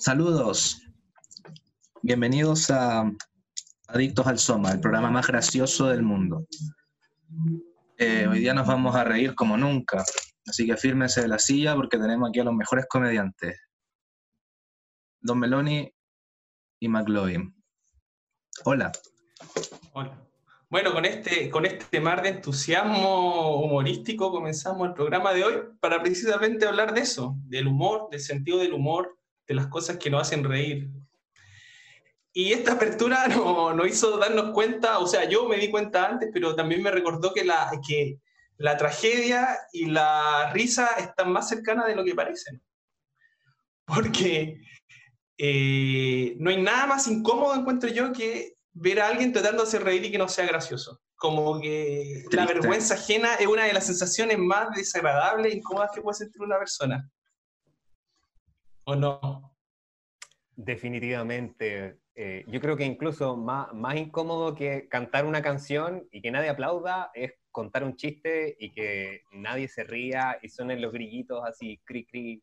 Saludos. Bienvenidos a Adictos al Soma, el programa más gracioso del mundo. Eh, hoy día nos vamos a reír como nunca, así que fírmense de la silla porque tenemos aquí a los mejores comediantes. Don Meloni y McLovin. Hola. Hola. Bueno, con este, con este mar de entusiasmo humorístico comenzamos el programa de hoy para precisamente hablar de eso, del humor, del sentido del humor, de las cosas que nos hacen reír. Y esta apertura nos no hizo darnos cuenta, o sea, yo me di cuenta antes, pero también me recordó que la, que la tragedia y la risa están más cercanas de lo que parecen. Porque eh, no hay nada más incómodo, encuentro yo, que ver a alguien tratando de hacer reír y que no sea gracioso. Como que la vergüenza ajena es una de las sensaciones más desagradables e incómodas que puede sentir una persona. ¿O no? Definitivamente. Eh, yo creo que incluso más, más incómodo que cantar una canción y que nadie aplauda es contar un chiste y que nadie se ría y suenen los grillitos así, cri cri,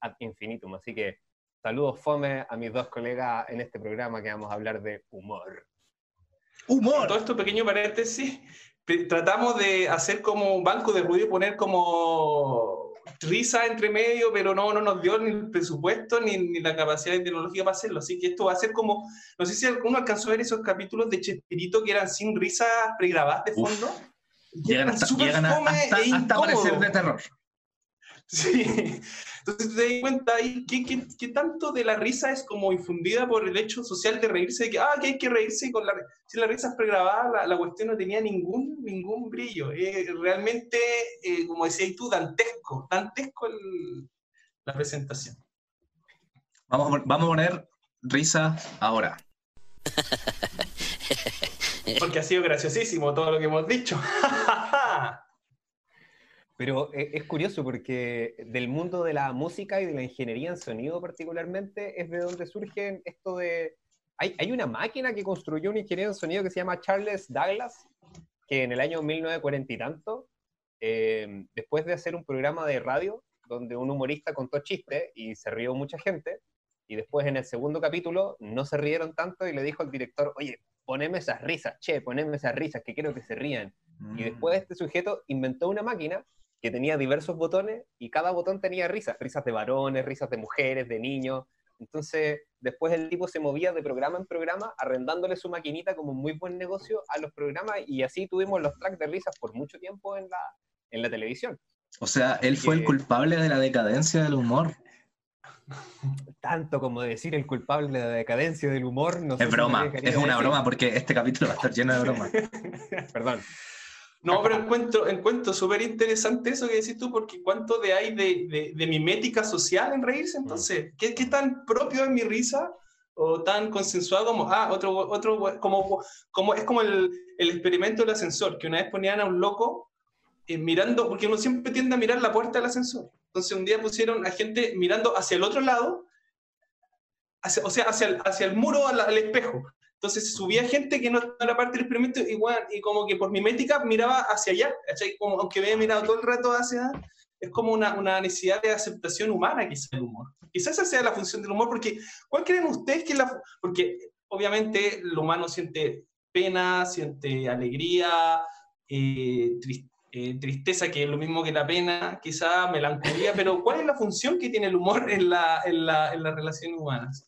ad infinitum. Así que saludos fome a mis dos colegas en este programa que vamos a hablar de humor. Humor. Todo esto pequeño paréntesis, tratamos de hacer como un banco de ruido y poner como risa entre medio, pero no, no nos dio ni el presupuesto ni, ni la capacidad tecnológica para hacerlo. Así que esto va a ser como, no sé si alguno alcanzó a ver esos capítulos de Chespirito que eran sin risa pregrabadas de fondo. Llegan hasta, llegan hasta, e hasta parecer de terror. Sí, entonces te das cuenta ahí que, tanto de la risa es como infundida por el hecho social de reírse, de que, ah, que hay que reírse, con la, si la risa es pregrabada, la, cuestión no tenía ningún, ningún brillo. realmente, eh, como decías tú, dantesco, dantesco la presentación. Vamos, vamos a poner risa ahora. Porque ha sido graciosísimo todo lo que hemos dicho. Pero eh, es curioso porque del mundo de la música y de la ingeniería en sonido particularmente es de donde surgen esto de... Hay, hay una máquina que construyó un ingeniero en sonido que se llama Charles Douglas, que en el año 1940 y tanto, eh, después de hacer un programa de radio donde un humorista contó chistes y se rió mucha gente, y después en el segundo capítulo no se rieron tanto y le dijo al director, oye, poneme esas risas, che, poneme esas risas, que quiero que se rían. Y después mm. este sujeto inventó una máquina que tenía diversos botones y cada botón tenía risas, risas de varones, risas de mujeres, de niños. Entonces, después el tipo se movía de programa en programa, arrendándole su maquinita como muy buen negocio a los programas y así tuvimos los tracks de risas por mucho tiempo en la, en la televisión. O sea, él fue el culpable de la decadencia del humor. Tanto como decir el culpable de la decadencia del humor. No es broma, es una broma porque este capítulo va a estar lleno de bromas. Perdón. No, pero encuentro, encuentro súper interesante eso que decís tú, porque cuánto de hay de, de, mimética social en reírse, mm. entonces, ¿qué, ¿qué, tan propio es mi risa? O tan consensuado como, ah, otro, otro, como, como es como el, el experimento del ascensor, que una vez ponían a un loco eh, mirando, porque uno siempre tiende a mirar la puerta del ascensor. Entonces un día pusieron a gente mirando hacia el otro lado, hacia, o sea, hacia el, hacia el muro, al espejo. Entonces subía gente que no era parte del experimento y como que por mimética miraba hacia allá, aunque había mirado todo el rato hacia, es como una, necesidad de aceptación humana quizás el humor. Quizás esa sea la función del humor, porque ¿cuál creen ustedes que es la... Porque obviamente el humano siente pena, siente alegría, eh, eh, tristeza, que es lo mismo que la pena, quizá melancolía, pero ¿cuál es la función que tiene el humor en, la, en, en las relaciones humanas?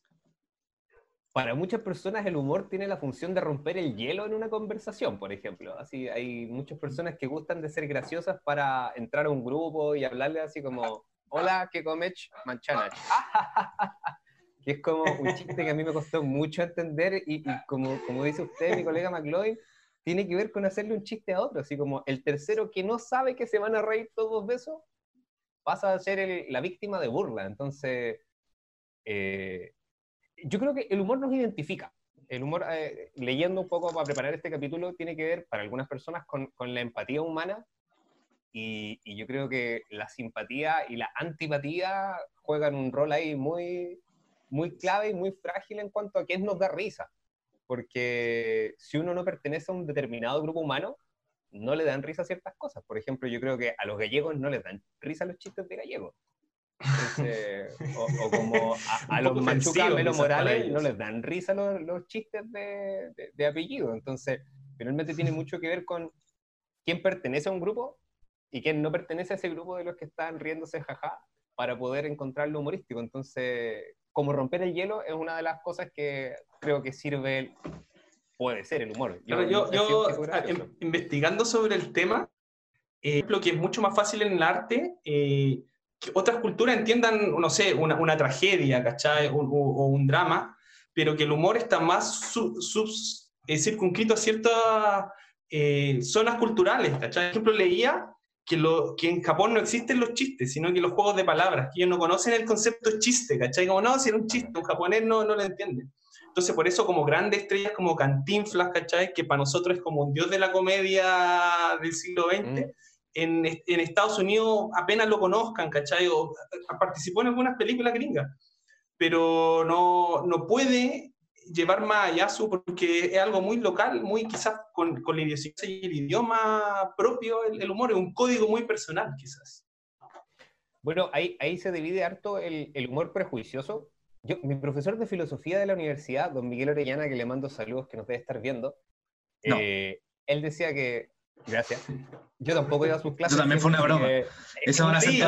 Para muchas personas el humor tiene la función de romper el hielo en una conversación, por ejemplo. Así hay muchas personas que gustan de ser graciosas para entrar a un grupo y hablarle así como, hola, ¿qué comes? Manchana. que es como un chiste que a mí me costó mucho entender y, como, como dice usted, mi colega McLeod, tiene que ver con hacerle un chiste a otro, así como el tercero que no sabe que se van a reír todos de eso, pasa a ser la víctima de burla. Entonces, eh, yo creo que el humor nos identifica. El humor, eh, leyendo un poco para preparar este capítulo, tiene que ver para algunas personas con, con la empatía humana y, y, yo creo que la simpatía y la antipatía juegan un rol ahí muy, muy clave y muy frágil en cuanto a qué nos da risa. Porque si uno no pertenece a un determinado grupo humano, no le dan risa ciertas cosas. Por ejemplo, yo creo que a los gallegos no les dan risa los chistes de gallegos o, como a, los Machuca Melo Morales no les dan risa los, los chistes de, de, apellido. Entonces, finalmente tiene mucho que ver con quién pertenece a un grupo y quién no pertenece a ese grupo de los que están riéndose jaja para poder encontrar lo humorístico. Entonces, como romper el hielo es una de las cosas que creo que sirve, puede ser el humor. Yo, yo, em, investigando sobre el tema, eh, lo que es mucho más fácil en el arte, eh, que otras culturas entiendan, no sé, una, una tragedia, ¿cachai? O, un drama, pero que el humor está más eh, circunscrito a ciertas zonas culturales, ¿cachai? Por ejemplo, leía que, lo, que en Japón no existen los chistes, sino que los juegos de palabras, que ellos no conocen el concepto chiste, ¿cachai? Como, no, si era un chiste, un japonés no, no lo entiende. Entonces, por eso, como grandes estrellas como Cantinflas, ¿cachai? Que para nosotros es como un dios de la comedia del siglo XX, mm. En, en, Estados Unidos apenas lo conozcan, ¿cachai? O participó en algunas películas gringas, pero no, no puede llevar más allá su, porque es algo muy local, muy quizás con, con la idiosincrasia y el idioma propio, el, humor es un código muy personal, quizás. Bueno, ahí, ahí se divide harto el, el humor prejuicioso. Yo, mi profesor de filosofía de la universidad, don Miguel Orellana, que le mando saludos, que nos debe estar viendo, eh, él decía que Gracias. Yo tampoco iba a sus clases. Eso también fue una broma. Esas van a ser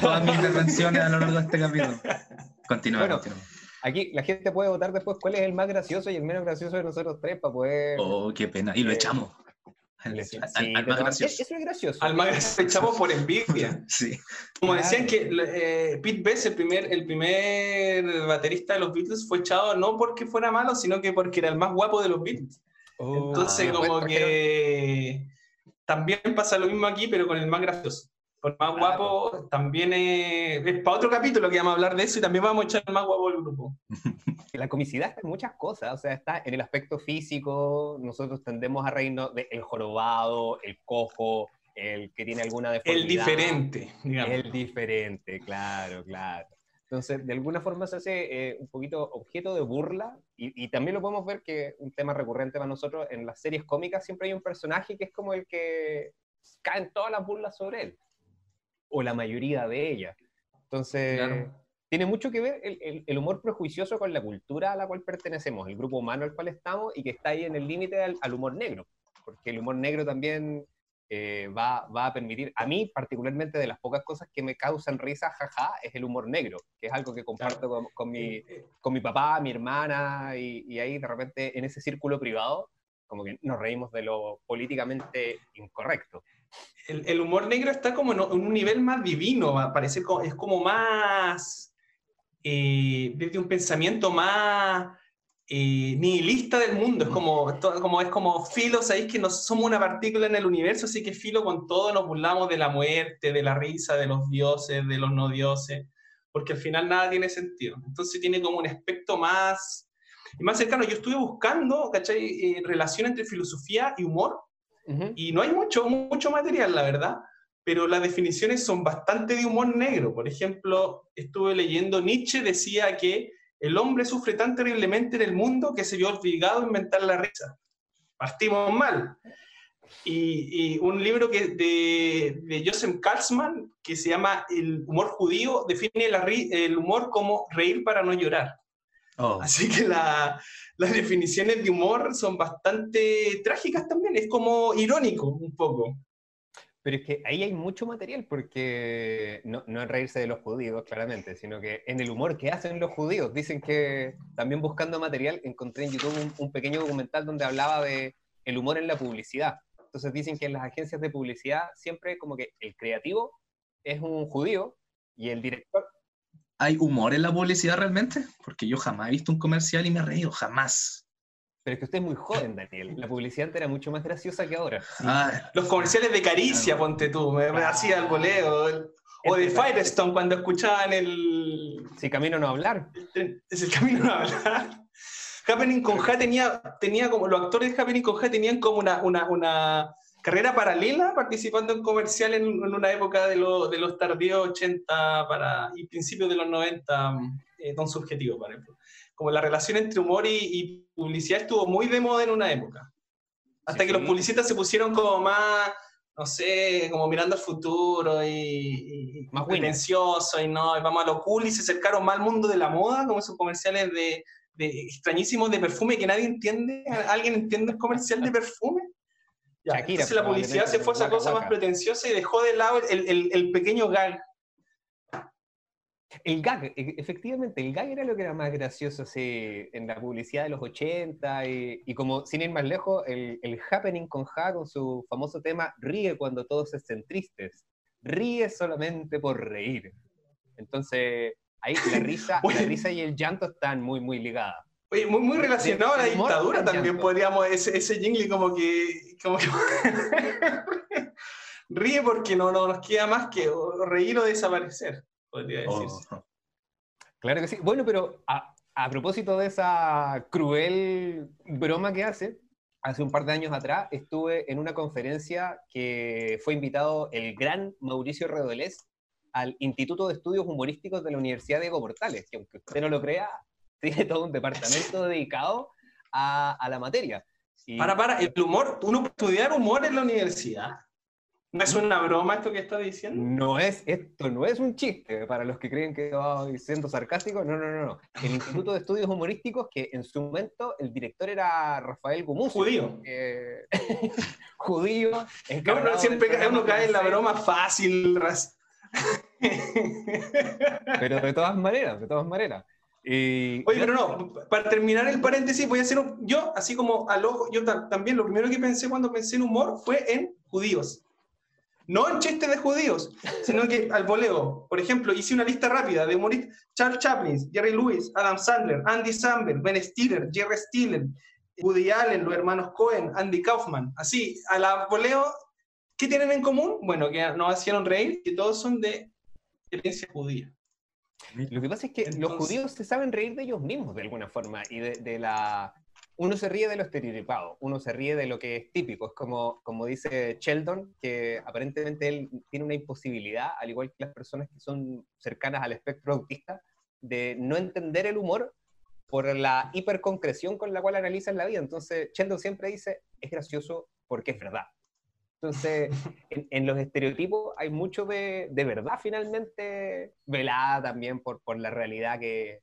todas, mis intervenciones a lo largo de este capítulo. Continúa, bueno, continúa. Aquí la gente puede votar después cuál es el más gracioso y el menos gracioso de nosotros tres para poder. Oh, qué pena. Y lo eh, echamos. Al, más gracioso. Eso es gracioso. Al más gracioso echamos por envidia. sí. Como decían que eh, Pete Best, el primer, el primer baterista de los Beatles, fue echado no porque fuera malo, sino que porque era el más guapo de los Beatles. Oh. Entonces, como que también pasa lo mismo aquí, pero con el más gracioso. Por más guapo, también es, para otro capítulo que vamos a hablar de eso y también vamos a echar el más guapo del grupo. La comicidad está en muchas cosas, o sea, está en el aspecto físico, nosotros tendemos a reírnos del jorobado, el cojo, el que tiene alguna deformidad. El diferente, digamos. El diferente, claro, claro. Entonces, de alguna forma se hace eh, un poquito objeto de burla y, y, también lo podemos ver que un tema recurrente para nosotros en las series cómicas siempre hay un personaje que es como el que caen todas las burlas sobre él o la mayoría de ellas. Entonces, tiene mucho que ver el, el, humor prejuicioso con la cultura a la cual pertenecemos, el grupo humano al cual estamos y que está ahí en el límite al, humor negro, porque el humor negro también eh, va, va, a permitir, a mí particularmente de las pocas cosas que me causan risa, jaja, es el humor negro, que es algo que comparto con, con, mi, con mi papá, mi hermana, y, y ahí de repente en ese círculo privado, como que nos reímos de lo políticamente incorrecto. El, humor negro está como en, un nivel más divino, parece es como más, eh, desde un pensamiento más eh, nihilista del mundo, es como, como, es como filo, sabéis que no somos una partícula en el universo, así que filo con todo nos burlamos de la muerte, de la risa, de los dioses, de los no dioses, porque al final nada tiene sentido. Entonces tiene como un aspecto más, más cercano. Yo estuve buscando, ¿cachai? Eh, relación entre filosofía y humor, y no hay mucho, mucho material, la verdad, pero las definiciones son bastante de humor negro. Por ejemplo, estuve leyendo, Nietzsche decía que el hombre sufre tan terriblemente en el mundo que se vio obligado a inventar la risa. Partimos mal. Y, un libro que de, de, Joseph Katzmann, que se llama El humor judío, define el humor como reír para no llorar. Oh. Así que las definiciones de humor son bastante trágicas también, es como irónico un poco. Pero es que ahí hay mucho material, porque no, no en reírse de los judíos, claramente, sino que en el humor que hacen los judíos. Dicen que también buscando material encontré en YouTube un, un pequeño documental donde hablaba de el humor en la publicidad. Entonces dicen que en las agencias de publicidad siempre como que el creativo es un judío y el director ¿Hay humor en la publicidad realmente? Porque yo jamás he visto un comercial y me he reído, jamás. Pero es que usted es muy joven, Daniel. La publicidad era mucho más graciosa que ahora. Ah, los comerciales de Caricia, ponte tú, me, hacía el boleo. O de Firestone cuando escuchaban el... Sí, Camino no hablar. Es el Camino no hablar. Happening con Ja tenía, tenía como, los actores de Happening con Ja tenían como una, una, una carrera paralela participando en comercial en, una época de, de, los tardíos 80 para, y principios de los 90, eh, don subjetivo, por ejemplo. Como la relación entre humor y, publicidad estuvo muy de moda en una época. Hasta que los publicistas se pusieron como más, no sé, como mirando al futuro y, más pretencioso y no, y vamos a lo cool y se acercaron más al mundo de la moda, como esos comerciales de, de extrañísimos de perfume que nadie entiende. ¿Alguien entiende el comercial de perfume? entonces la publicidad se fue a esa cosa más pretenciosa y dejó de lado el, el, el pequeño gag el gag, e, efectivamente, el gag era lo que era más gracioso en la publicidad de los 80 y, como sin ir más lejos, el, happening con Ja con su famoso tema Ríe cuando todos estén tristes. Ríe solamente por reír. Entonces, ahí la risa, la risa y el llanto están muy, muy ligadas. Oye, muy, muy relacionado a la dictadura también podríamos, ese, ese jingle como que... Como que ríe porque no, no nos queda más que reír o desaparecer podría decirse. Oh. Claro que sí. Bueno, pero a, propósito de esa cruel broma que hace, hace un par de años atrás estuve en una conferencia que fue invitado el gran Mauricio Redolés al Instituto de Estudios Humorísticos de la Universidad de Portales, que aunque usted no lo crea, tiene todo un departamento dedicado a, la materia. Para, para, el humor, uno estudiar humor en la universidad. ¿No es una broma esto que está diciendo? No es, esto no es un chiste para los que creen que estoy siendo sarcástico. No, no, no, no. El Instituto de Estudios Humorísticos, que en su momento el director era Rafael Gumuz. Judío. judío. No, siempre uno cae en la broma fácil. Pero de todas maneras, de todas maneras. Oye, pero no, para terminar el paréntesis, voy a hacer un, yo, así como al ojo, yo también lo primero que pensé cuando pensé en humor fue en judíos. No en chistes de judíos, sino que al voleo. Por ejemplo, hice una lista rápida de humoristas. Charles Chaplin, Jerry Lewis, Adam Sandler, Andy Samberg, Ben Stiller, Jerry Stiller, Woody Allen, los hermanos Cohen, Andy Kaufman. Así, al voleo, ¿qué tienen en común? Bueno, que nos hicieron reír, que todos son de herencia judía. Lo que pasa es que los judíos se saben reír de ellos mismos de alguna forma y de la uno se ríe de lo estereotipado, uno se ríe de lo que es típico. Es como, como dice Sheldon, que aparentemente él tiene una imposibilidad, al igual que las personas que son cercanas al espectro autista, de no entender el humor por la hiperconcreción con la cual analizan la vida. Entonces, Sheldon siempre dice, es gracioso porque es verdad. Entonces, en, los estereotipos hay mucho de, de, verdad finalmente velada también por, por la realidad que,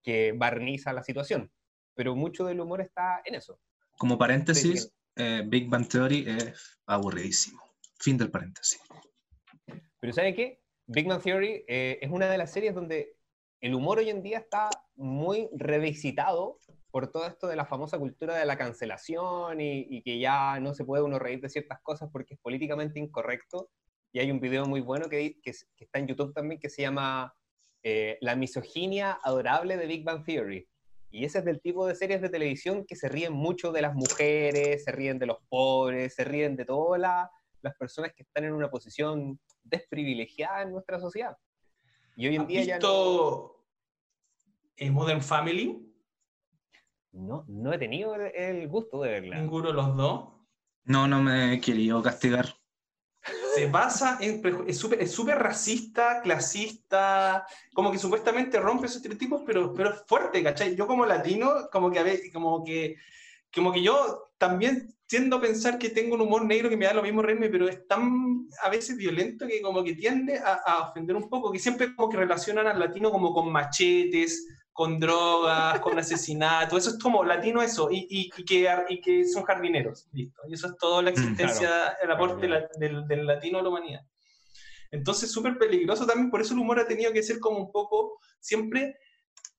que barniza la situación pero mucho del humor está en eso. Como paréntesis, eh, Big Bang Theory es aburridísimo. Fin del paréntesis. Pero ¿sabe qué? Big Bang Theory eh, es una de las series donde el humor hoy en día está muy revisitado por todo esto de la famosa cultura de la cancelación y, que ya no se puede uno reír de ciertas cosas porque es políticamente incorrecto. Y hay un video muy bueno que, que, está en YouTube también que se llama eh, La misoginia adorable de Big Bang Theory y ese es del tipo de series de televisión que se ríen mucho de las mujeres, se ríen de los pobres, se ríen de todas las personas que están en una posición desprivilegiada en nuestra sociedad. Y hoy en día ya no... Modern Family? No, no he tenido el gusto de verla. ¿Ninguno de los dos? No, no me he querido castigar se basa en. Es súper es racista, clasista, como que supuestamente rompe esos estereotipos, pero, pero es fuerte, ¿cachai? Yo como latino, como que, a ver, como que, como que yo también tiendo a pensar que tengo un humor negro que me da lo mismo reírme, pero es tan a veces violento que como que tiende a, a ofender un poco, que siempre como que relacionan al latino como con machetes, con drogas, con asesinato, eso es como latino eso, y, y, que, y que son jardineros, listo. Y eso es toda la mm, existencia, el aporte del, del, latino a la humanidad. Entonces, súper peligroso también, por eso el humor ha tenido que ser como un poco, siempre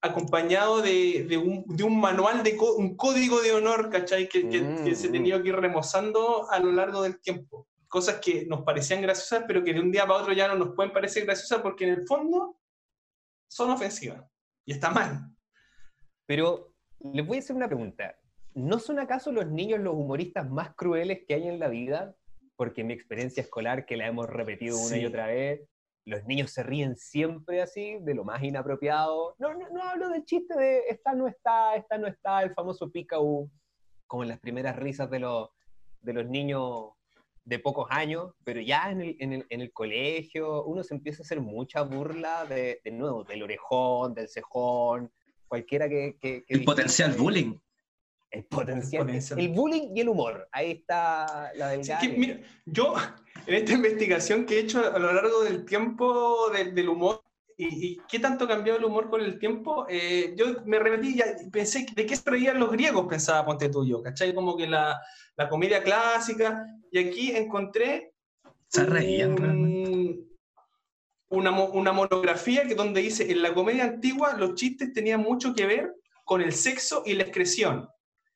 acompañado de, de, un, de un, manual, de un código de honor, ¿cachai? Que, que, se ha mm, tenido que ir remozando a lo largo del tiempo. Cosas que nos parecían graciosas, pero que de un día para otro ya no nos pueden parecer graciosas porque en el fondo son ofensivas. Y está mal. Pero les voy a hacer una pregunta. ¿No son acaso los niños los humoristas más crueles que hay en la vida? Porque mi experiencia escolar, que la hemos repetido una y otra vez, los niños se ríen siempre así, de lo más inapropiado. No, no, no hablo del chiste de esta no está, esta no está, el famoso picau, como en las primeras risas de los, de los niños de pocos años, pero ya en el, en el, en el colegio uno se empieza a hacer mucha burla de, de nuevo, del orejón, del cejón, cualquiera que... que, el potencial bullying. El potencial, El bullying y el humor. Ahí está la del mira, yo, en esta investigación que he hecho a lo largo del tiempo del humor, y, qué tanto cambió el humor con el tiempo, eh, yo me remetí y pensé, ¿de qué se reían los griegos? Pensaba Ponte Tuyo, ¿cachai? Como que la, la comedia clásica, y aquí encontré... Se reían una, una, monografía que donde dice, en la comedia antigua los chistes tenían mucho que ver con el sexo y la excreción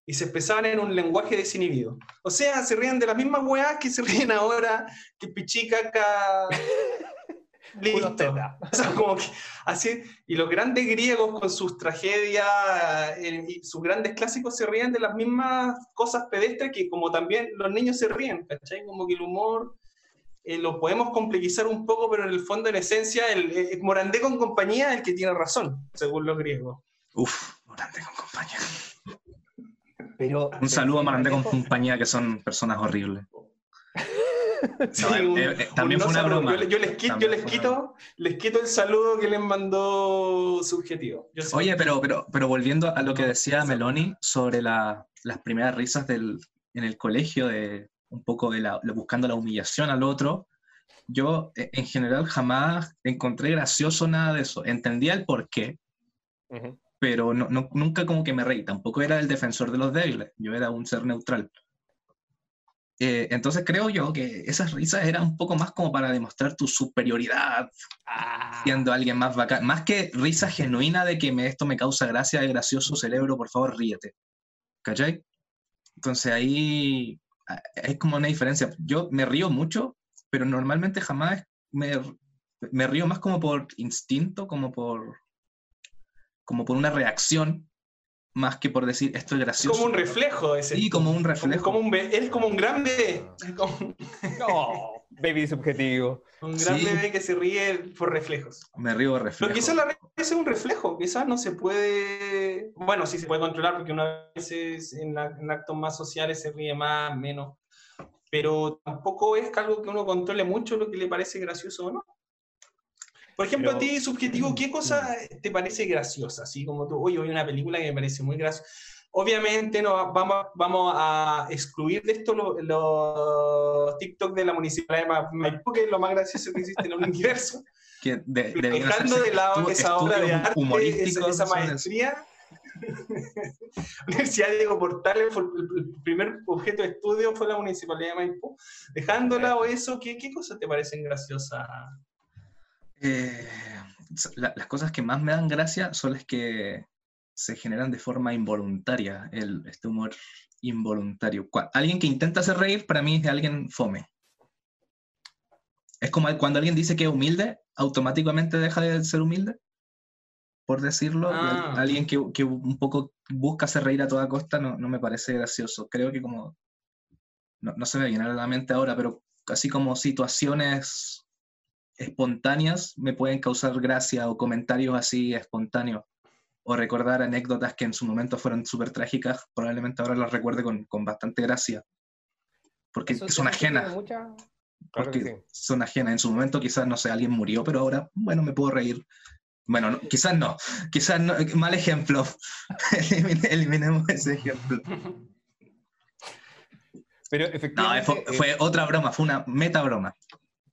y se expresaban en un lenguaje desinhibido. O sea, se ríen de las mismas weas que se ríen ahora, que pichicaca. Listo. O sea, como que así, y los grandes griegos con sus tragedias eh, y sus grandes clásicos se ríen de las mismas cosas pedestres que como también los niños se ríen, ¿cachai? Como que el humor eh, lo podemos complejizar un poco, pero en el fondo, en esencia, el, el Morandé con compañía es el que tiene razón, según los griegos. Uf, Morandé con compañía un saludo a Marandé con compañía, que son personas horribles. Eh, eh, también fue una broma. Yo, les, quito, les, quito, les quito el saludo que les mandó subjetivo. Oye, pero, pero, pero volviendo a lo que decía Meloni sobre las primeras risas del, en el colegio, de un poco de la, buscando la humillación al otro, yo e, en general jamás encontré gracioso nada de eso. Entendía el porqué, pero no, nunca como que me reí, tampoco era el defensor de los débiles, yo era un ser neutral. Eh, entonces creo yo que esas risas eran un poco más como para demostrar tu superioridad, ah. siendo alguien más bacán, más que risa genuina de que me, esto me causa gracia, de gracioso cerebro, por favor ríete. ¿Cachai? Entonces ahí es como una diferencia. Yo me río mucho, pero normalmente jamás me, me río más como por instinto, como por como por una reacción más que por decir esto es gracioso. Como un reflejo ese. Sí, como un reflejo. Como, un eres como un gran bebé. No, baby subjetivo. Un gran bebé que se ríe por reflejos. Me río por reflejos. Pero quizás la risa es un reflejo, quizás no se puede. Bueno, sí se puede controlar porque una vez en, en actos más sociales se ríe más, menos. Pero tampoco es algo que uno controle mucho lo que le parece gracioso o no. Por ejemplo, a ti, subjetivo, ¿qué cosa te parece graciosa? Así como tú, oye, hoy una película que me parece muy graciosa. Obviamente no, vamos, vamos a excluir de esto los, TikTok de la municipalidad de Maipú, que es lo más gracioso que existe en el universo. Que de, Dejando de lado esa obra de arte, esa, esa maestría. Universidad Diego Portales, el primer objeto de estudio fue la municipalidad de Maipú. Dejándola o eso, ¿qué, qué cosas te parecen graciosas? Eh, las cosas que más me dan gracia son las que se generan de forma involuntaria, el, este humor involuntario. Alguien que intenta hacer reír, para mí es alguien fome. Es como cuando alguien dice que es humilde, automáticamente deja de ser humilde, por decirlo. Ah. Alguien que, que, un poco busca hacer reír a toda costa no, no me parece gracioso. Creo que como, no, no se me viene a la mente ahora, pero así como situaciones espontáneas me pueden causar gracia o comentarios así espontáneos o recordar anécdotas que en su momento fueron súper trágicas, probablemente ahora las recuerde con, con bastante gracia. Porque son ajenas. porque son ajenas. En su momento quizás, no sé, alguien murió, pero ahora, bueno, me puedo reír. Bueno, quizás no, quizás no, mal ejemplo. eliminemos ese ejemplo. Pero efectivamente... No, fue, otra broma, fue una meta broma.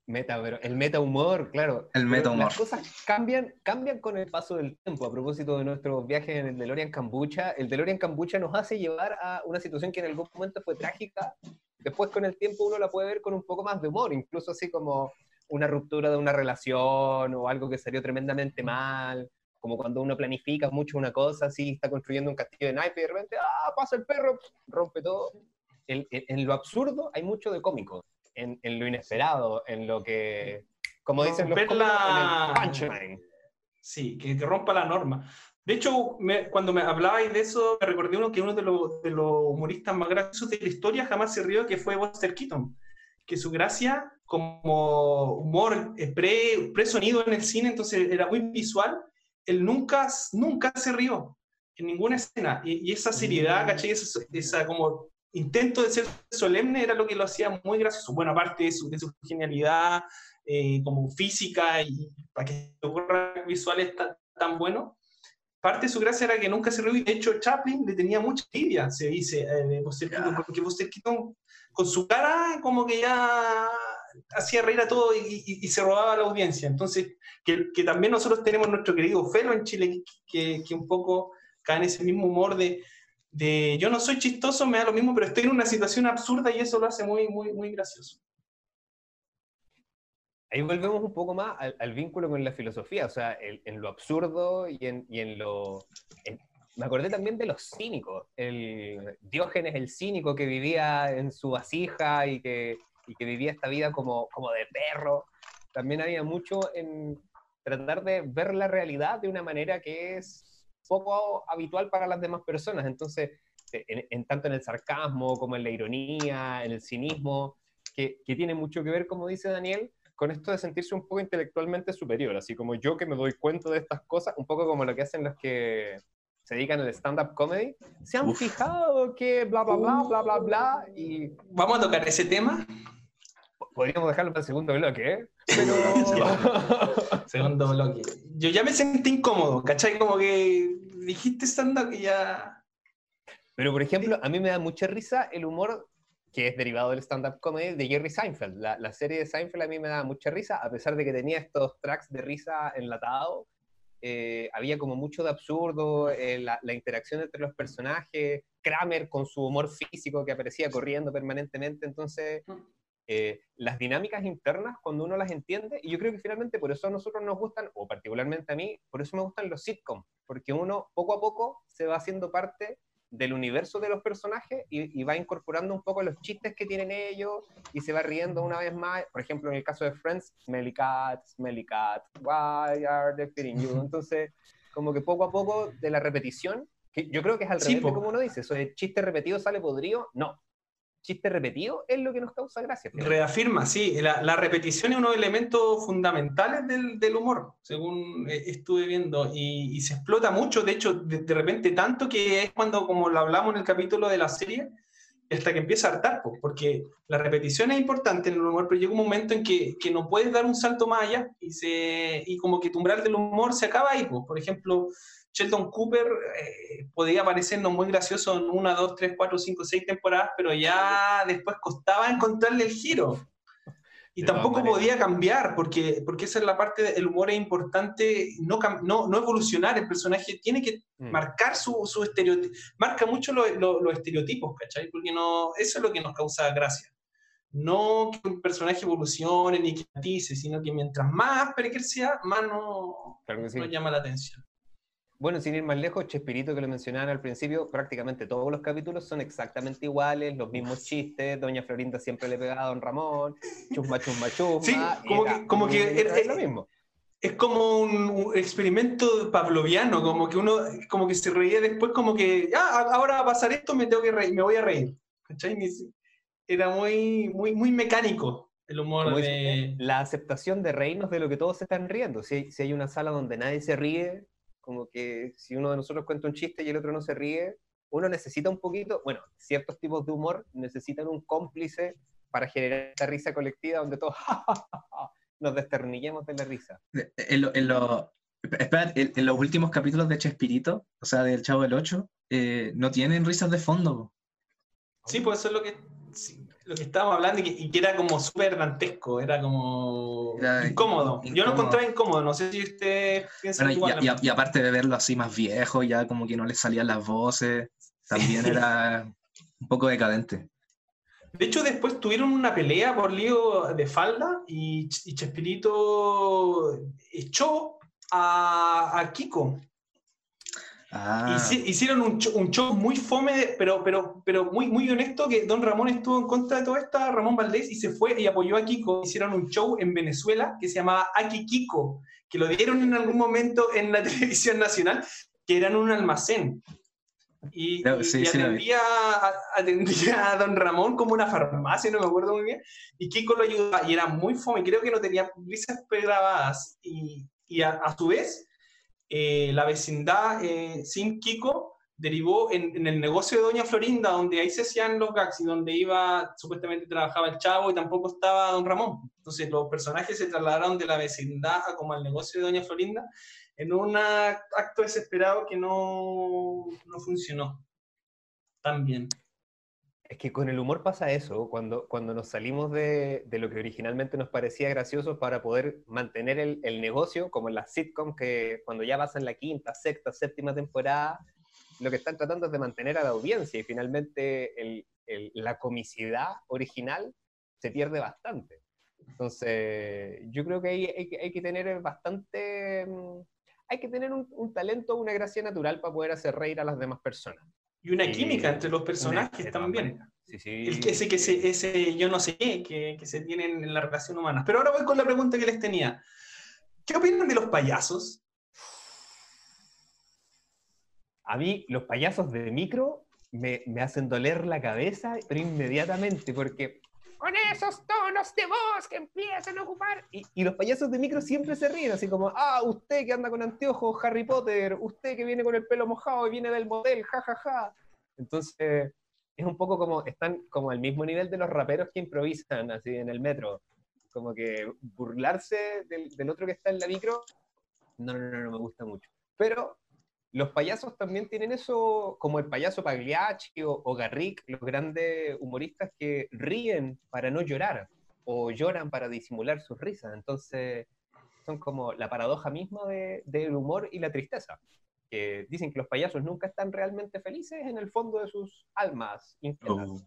Meta, pero el meta humor, claro. El meta humor. Las cosas cambian, cambian con el paso del tiempo. A propósito de nuestros viajes en el DeLorean Cambucha, el DeLorean Cambucha nos hace llevar a una situación que en algún momento fue trágica. Después, con el tiempo, uno la puede ver con un poco más de humor, incluso así como una ruptura de una relación o algo que salió tremendamente mal, como cuando uno planifica mucho una cosa, así está construyendo un castillo de naipe y de repente, ¡ah! pasa el perro, rompe todo. en lo absurdo hay mucho de cómico en, lo inesperado, en lo que, como dicen los la... Sí, que, rompa la norma. De hecho, cuando me hablabais de eso, me recordé uno que uno de los, de los humoristas más graciosos de la historia jamás se rió, que fue Buster Keaton. Que su gracia, como humor eh, pre, pre-sonido en el cine, entonces era muy visual, él nunca, nunca se rió en ninguna escena. Y, esa seriedad, mm. ¿cachai? Esa, esa como intento de ser solemne era lo que lo hacía muy gracioso. Bueno, aparte de su, de su genialidad eh, como física y para que ocurra visuales tan, tan bueno, parte de su gracia era que nunca se reía. De hecho, Chaplin le tenía mucha envidia, se dice, eh, Buster Keaton, porque Buster Keaton con su cara como que ya hacía reír a todo y, se robaba a la audiencia. Entonces, que, que, también nosotros tenemos nuestro querido Felo en Chile, que, que un poco cae en ese mismo humor de, de, yo no soy chistoso, me da lo mismo, pero estoy en una situación absurda y eso lo hace muy, muy, muy gracioso. Ahí volvemos un poco más al, vínculo con la filosofía, o sea, en lo absurdo y en, y en lo... me acordé también de los cínicos, el Diógenes el cínico que vivía en su vasija y que, y que vivía esta vida como, como de perro. También había mucho en tratar de ver la realidad de una manera que es poco habitual para las demás personas. Entonces, en, tanto en el sarcasmo como en la ironía, en el cinismo, que, que, tiene mucho que ver, como dice Daniel, con esto de sentirse un poco intelectualmente superior, así como yo que me doy cuenta de estas cosas, un poco como lo que hacen los que se dedican al stand-up comedy, se han fijado que bla, bla, bla, bla, bla, bla, y... ¿Vamos a tocar ese tema? Podríamos dejarlo para el segundo bloque, ¿eh? Pero... segundo bloque. Yo ya me sentí incómodo, ¿cachai? Como que dijiste stand-up y ya... Pero, por ejemplo, a mí me da mucha risa el humor que es derivado del stand-up comedy de Jerry Seinfeld. La, la, serie de Seinfeld a mí me da mucha risa, a pesar de que tenía estos tracks de risa enlatados. Eh, había como mucho de absurdo, eh, la, la, interacción entre los personajes, Kramer con su humor físico que aparecía corriendo permanentemente. Entonces, mm. Eh, las dinámicas internas cuando uno las entiende, y yo creo que finalmente por eso a nosotros nos gustan, o particularmente a mí, por eso me gustan los sitcoms, porque uno poco a poco se va haciendo parte del universo de los personajes y, va incorporando un poco los chistes que tienen ellos y se va riendo una vez más. Por ejemplo, en el caso de Friends, Smelly Cat, Smelly Cat, why are they feeding you? Entonces, como que poco a poco de la repetición, que yo creo que es al revés como uno dice, eso de chiste repetido sale podrido, no, chiste repetido es lo que nos causa gracia. Reafirma, sí, la, repetición es uno de los elementos fundamentales del, humor, según eh, estuve viendo, y, se explota mucho, de hecho, de, repente tanto que es cuando, como lo hablamos en el capítulo de la serie, hasta que empieza a hartar, porque la repetición es importante en el humor, pero llega un momento en que, no puedes dar un salto más allá y, se, y como que tu umbral del humor se acaba ahí. Por ejemplo, Sheldon Cooper eh, podía parecernos muy gracioso en una, dos, tres, cuatro, cinco, seis temporadas, pero ya después costaba encontrarle el giro. Y tampoco podía cambiar, porque, porque esa es la parte del humor es importante, no, no, no, evolucionar, el personaje tiene que mm. marcar su, su estereotipo, marca mucho los estereotipos, ¿cachai? Porque no, eso es lo que nos causa gracia. No que un personaje evolucione ni que matice, sino que mientras más sea, más no, no llama la atención. Bueno, sin ir más lejos, Chespirito, que lo mencionaban al principio, prácticamente todos los capítulos son exactamente iguales, los mismos chistes, Doña Florinda siempre le pegaba a Don Ramón, chusma, chusma, chusma. Sí, como que, como que es, lo mismo. Es como un, experimento pavloviano, como que uno, como que se reía después, como que, ah, ahora va a pasar esto, me tengo que reír, me voy a reír. Era muy, muy, muy mecánico el humor de... La aceptación de reírnos de lo que todos se están riendo. Si, si hay una sala donde nadie se ríe, como que si uno de nosotros cuenta un chiste y el otro no se ríe, uno necesita un poquito, bueno, ciertos tipos de humor necesitan un cómplice para generar esta risa colectiva donde todos nos desternillemos de la risa. En, los últimos capítulos de Chespirito, o sea, del Chavo del 8, eh, no tienen risas de fondo. Sí, pues eso es lo que lo que estábamos hablando y que, era como súper dantesco, era como incómodo. Yo lo encontraba incómodo, no sé si usted piensa igual. Y, aparte de verlo así más viejo, ya como que no le salían las voces, también era un poco decadente. De hecho, después tuvieron una pelea por lío de falda y, Chespirito echó a, a Kiko. Ah. Hicieron un show, muy fome, pero, pero, pero muy, muy honesto, que Don Ramón estuvo en contra de todo esto, Ramón Valdés, y se fue y apoyó a Kiko. Hicieron un show en Venezuela que se llamaba Aki Kiko, que lo dieron en algún momento en la televisión nacional, que eran un almacén. Y, atendía, a Don Ramón como una farmacia, no me acuerdo muy bien, y Kiko lo ayudaba, y era muy fome, creo que no tenía risas grabadas, y, y a su vez eh, la vecindad eh, sin Kiko derivó en, el negocio de Doña Florinda, donde ahí se hacían los gags y donde iba, supuestamente trabajaba el chavo y tampoco estaba Don Ramón. Entonces los personajes se trasladaron de la vecindad a como al negocio de Doña Florinda en un acto desesperado que no, no funcionó tan bien. Es que con el humor pasa eso, cuando, cuando nos salimos de, de lo que originalmente nos parecía gracioso para poder mantener el, el, negocio, como en las sitcoms que cuando ya pasan la quinta, sexta, séptima temporada, lo que están tratando es de mantener a la audiencia y finalmente el, la comicidad original se pierde bastante. Entonces, yo creo que hay, hay, hay que tener bastante, mm, hay que tener un, un, talento, una gracia natural para poder hacer reír a las demás personas. Y una química entre los personajes también. Sí, sí. El, ese, que ese yo no sé qué que, que, se tienen en la relación humana. Pero ahora voy con la pregunta que les tenía. ¿Qué opinan de los payasos? A mí, los payasos de micro me, me hacen doler la cabeza, pero inmediatamente, porque con esos tonos de voz que empiezan a ocupar. Y, y, los payasos de micro siempre se ríen, así como, ah, usted que anda con anteojos, Harry Potter, usted que viene con el pelo mojado y viene del motel, jajaja. Ja, ja. Entonces, es un poco como, están como al mismo nivel de los raperos que improvisan así en el metro. Como que burlarse del, del otro que está en la micro, no, no, no, no me gusta mucho. Pero los payasos también tienen eso, como el payaso Pagliacci o, o, Garrick, los grandes humoristas que ríen para no llorar o lloran para disimular sus risas. Entonces, son como la paradoja misma del de, humor y la tristeza. Que dicen que los payasos nunca están realmente felices en el fondo de sus almas. Oh.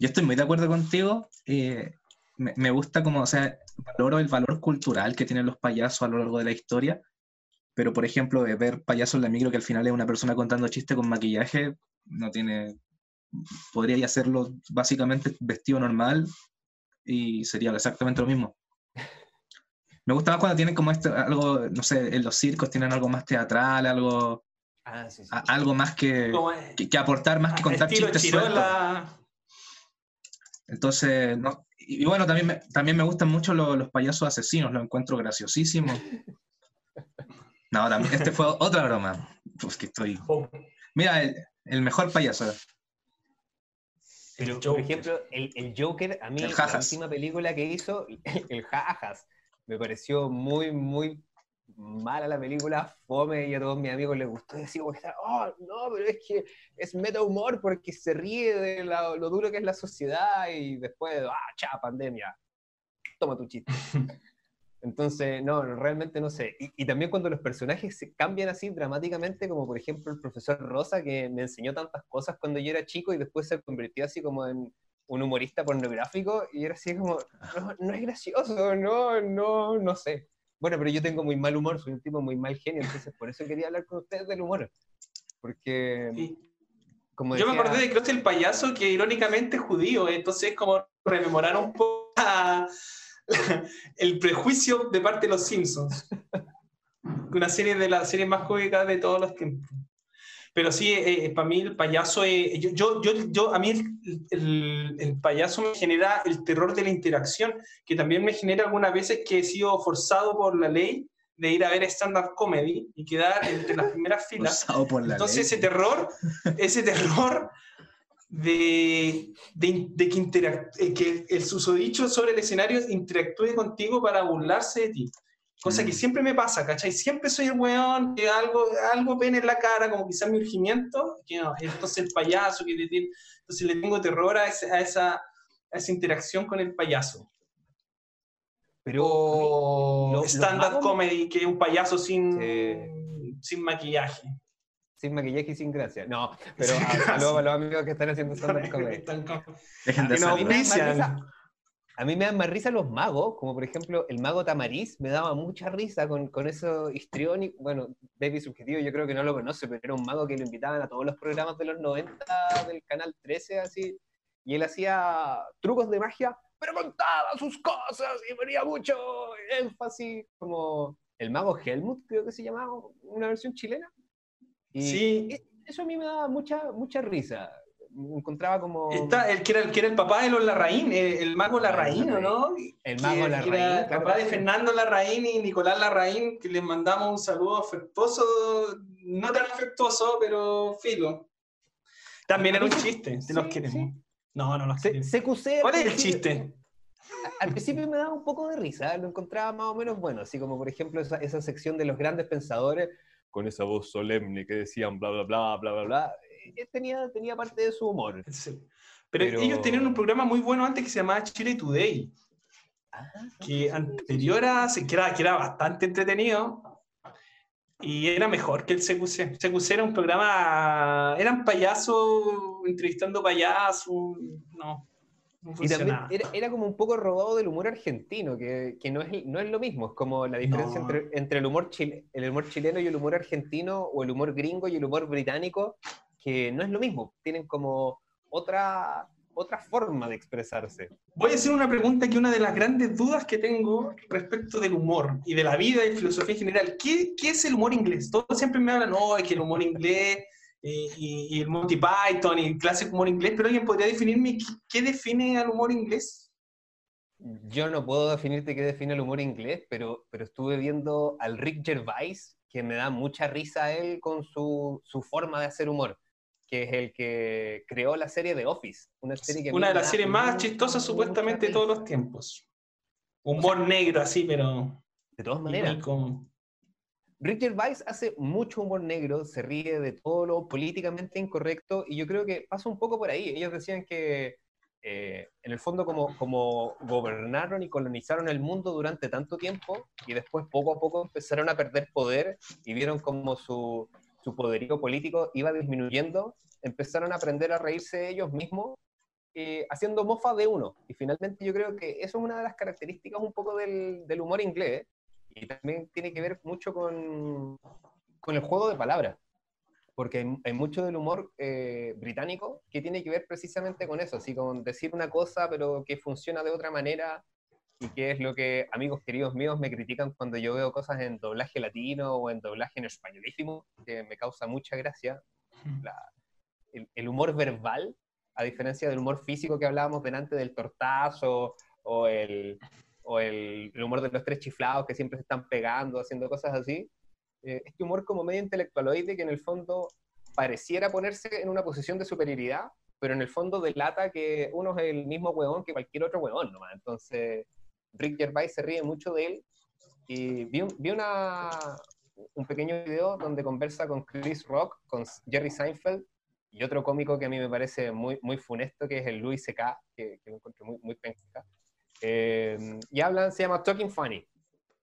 Yo estoy muy de acuerdo contigo. Eh, me, me gusta como, o sea, valoro el valor cultural que tienen los payasos a lo largo de la historia pero por ejemplo, de ver payaso en la micro que al final es una persona contando chistes con maquillaje, no tiene, podría hacerlo básicamente vestido normal y sería exactamente lo mismo. Me gusta más cuando tienen como este, algo, no sé, en los circos tienen algo más teatral, algo, ah, sí, sí. A, algo más que, que, que, aportar, más que contar chistes sueltos. Entonces, no, y, y, bueno, también me, también me gustan mucho los, los payasos asesinos, los encuentro graciosísimos. No, también, este fue otra broma. Pues que estoy. Mira, el, el mejor payaso. Pero, por ejemplo, el, el, Joker, a mí, la última película que hizo, el, el Jajas, me pareció muy, muy mala la película, fome, y a todos mis amigos les gustó decir, oh, no, pero es que es meta humor porque se ríe de la, lo duro que es la sociedad y después, ah, cha, pandemia, toma tu chiste. Entonces, no, realmente no sé. Y, y, también cuando los personajes se cambian así dramáticamente, como por ejemplo el profesor Rosa, que me enseñó tantas cosas cuando yo era chico y después se convirtió así como en un humorista pornográfico, y era así como, no, no es gracioso, no, no, no sé. Bueno, pero yo tengo muy mal humor, soy un tipo muy mal genio, entonces por eso quería hablar con ustedes del humor. Porque... Sí. Como decía, yo me acordé de Cross el payaso, que irónicamente es judío, entonces como rememorar un poco a el prejuicio de parte de los Simpsons. Una serie de las series más cómicas de todos los tiempos. Pero sí, eh, para mí el payaso, eh, yo, yo, yo, yo, a mí el, el, el, payaso me genera el terror de la interacción, que también me genera algunas veces que he sido forzado por la ley de ir a ver stand-up comedy y quedar entre las primeras filas. Entonces ley. ese terror, ese terror de, de, de que, interact eh, que el susodicho sobre el escenario interactúe contigo para burlarse de ti. Cosa mm. que siempre me pasa, ¿cachai? Siempre soy el weón que algo, algo pene en la cara, como quizás mi urgimiento, que no, entonces el payaso, que le tiene, entonces le tengo terror a, ese, a, esa, a esa interacción con el payaso. Pero o stand-up comedy, que es un payaso sin, eh... sin maquillaje sin maquillaje y sin gracia. No, pero a, a, los, a los, amigos que están haciendo stand-up comedy. Dejen de no, a, mí risa, a mí me dan más risa los magos, como por ejemplo el mago Tamariz, me daba mucha risa con, con eso histriónico. Bueno, Baby Subjetivo yo creo que no lo conoce, pero era un mago que lo invitaban a todos los programas de los 90 del canal 13, así. Y él hacía trucos de magia, pero contaba sus cosas y ponía mucho énfasis, como el mago Helmut, creo que se llamaba, una versión chilena. Y sí. Eso a mí me daba mucha, mucha risa. Me encontraba como. Está, el, que, era, el que era el papá de los Larraín, el, el mago Larraín, ¿no? El mago Larraín. El papá de Fernando Larraín y Nicolás Larraín, que les mandamos un saludo afectuoso, no tan afectuoso, pero filo. También era un chiste, si los queremos. Sí. No, no los queremos. CQC. ¿Cuál es el chiste? al principio me daba un poco de risa, lo encontraba más o menos bueno, así como por ejemplo esa, esa sección de los grandes pensadores, con esa voz solemne que decían bla, bla, bla, bla, bla, bla, eh, tenía, tenía parte de su humor. Pero, ellos tenían un programa muy bueno antes que se llamaba Chile Today, ah, que anterior a, que era, que era bastante entretenido, y era mejor que el CQC. CQC era un programa, eran payasos entrevistando payasos, no. Y también era, como un poco robado del humor argentino, que, que no, es, no es lo mismo, es como la diferencia entre, entre, el, humor chile, el humor chileno y el humor argentino, o el humor gringo y el humor británico, que no es lo mismo, tienen como otra, otra forma de expresarse. Voy a hacer una pregunta que una de las grandes dudas que tengo respecto del humor y de la vida y filosofía en general. ¿Qué, qué es el humor inglés? Todos siempre me hablan, no, es que el humor inglés eh, y, el Monty Python y el clásico humor inglés, pero alguien podría definirme qué, define al humor inglés. Yo no puedo definirte qué define el humor inglés, pero, pero estuve viendo al Rick Gervais, que me da mucha risa a él con su, su forma de hacer humor que es el que creó la serie de Office. Una, serie una de las series más chistosas supuestamente de todos los tiempos. Humor negro así, pero... De todas maneras. Richard Weiss hace mucho humor negro, se ríe de todo lo políticamente incorrecto y yo creo que pasa un poco por ahí. Ellos decían que eh, en el fondo como, como gobernaron y colonizaron el mundo durante tanto tiempo y después poco a poco empezaron a perder poder y vieron como su, su poderío político iba disminuyendo, empezaron a aprender a reírse de ellos mismos, eh, haciendo mofa de uno. Y finalmente yo creo que eso es una de las características un poco del, del humor inglés, y también tiene que ver mucho con, con el juego de palabras, porque hay, mucho del humor eh, británico que tiene que ver precisamente con eso, así con decir una cosa pero que funciona de otra manera y que es lo que amigos queridos míos me critican cuando yo veo cosas en doblaje latino o en doblaje en españolísimo, que me causa mucha gracia. el, humor verbal, a diferencia del humor físico que hablábamos delante del tortazo o el, o el, humor de los tres chiflados que siempre se están pegando, haciendo cosas así. Eh, este humor como medio intelectualoide que en el fondo pareciera ponerse en una posición de superioridad, pero en el fondo delata que uno es el mismo hueón que cualquier otro hueón nomás. Entonces, Rick Gervais se ríe mucho de él. Y vi, vi una, un pequeño video donde conversa con Chris Rock, con Jerry Seinfeld y otro cómico que a mí me parece muy, muy funesto, que es el Louis C.K., que, que lo encuentro muy, muy. Eh, y hablan, se llama Talking Funny.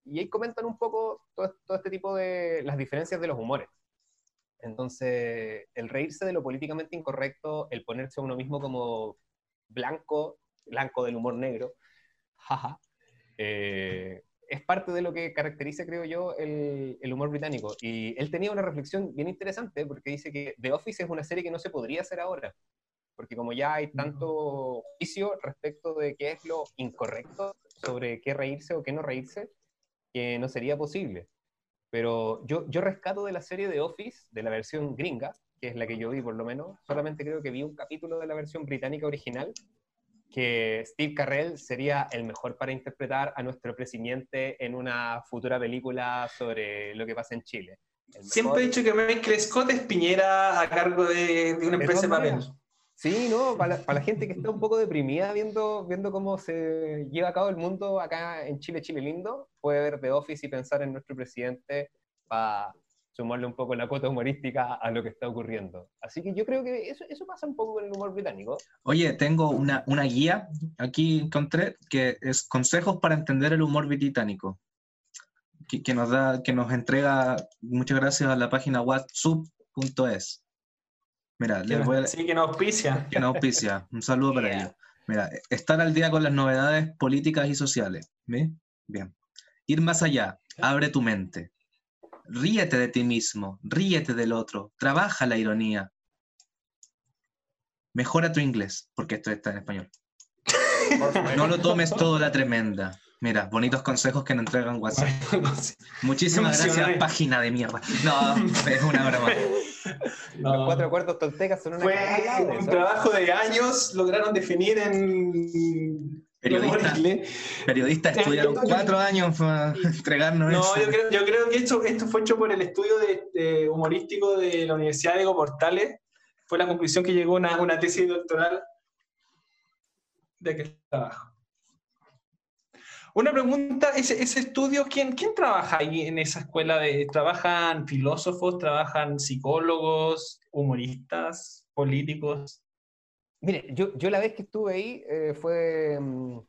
Y ahí comentan un poco todo, todo, este tipo de las diferencias de los humores. Entonces, el reírse de lo políticamente incorrecto, el ponerse a uno mismo como blanco, blanco del humor negro, jaja, eh, es parte de lo que caracteriza, creo yo, el, el, humor británico. Y él tenía una reflexión bien interesante porque dice que The Office es una serie que no se podría hacer ahora. Porque como ya hay tanto juicio respecto de qué es lo incorrecto sobre qué reírse o qué no reírse, que no sería posible. Pero yo, yo rescato de la serie The Office, de la versión gringa, que es la que yo vi por lo menos, solamente creo que vi un capítulo de la versión británica original, que Steve Carrell sería el mejor para interpretar a nuestro presidente en una futura película sobre lo que pasa en Chile. Siempre he dicho que Michael Scott es Piñera a cargo de, una empresa de papel. Sí, no, para la, para la, gente que está un poco deprimida viendo, viendo cómo se lleva a cabo el mundo acá en Chile, Chile lindo, puede ver The Office y pensar en nuestro presidente para sumarle un poco la cuota humorística a lo que está ocurriendo. Así que yo creo que eso, eso pasa un poco con el humor británico. Oye, tengo una, una guía, aquí encontré, que es consejos para entender el humor británico, que, que nos, da, que nos entrega, muchas gracias a la página whatsup.es. Mira, les voy a... Sí, que nos auspicia. Que nos auspicia. Un saludo para ellos. Mira, estar al día con las novedades políticas y sociales. ¿Bien? Bien. Ir más allá, abre tu mente Ríete de ti mismo, ríete del otro, trabaja la ironía. Mejora tu inglés, porque esto está en español. No lo tomes todo la tremenda. Mira, bonitos consejos que nos entregan WhatsApp. Muchísimas gracias, página de mierda. No, es una broma. Los cuatro cuartos toltecas son una Fue un trabajo de años, lograron definir en Periodistas periodista estudiaron cuatro años para entregarnos no, Yo creo, yo creo que esto, esto fue hecho por el estudio de, humorístico de la Universidad de Ego Portales. Fue la conclusión que llegó una, una tesis doctoral de aquel trabajo. Una pregunta, ese, ese estudio, ¿quién, ¿quién trabaja ahí en esa escuela? De, ¿Trabajan filósofos, trabajan psicólogos, humoristas, políticos? Mire, yo, yo la vez que estuve ahí eh, fue, mm,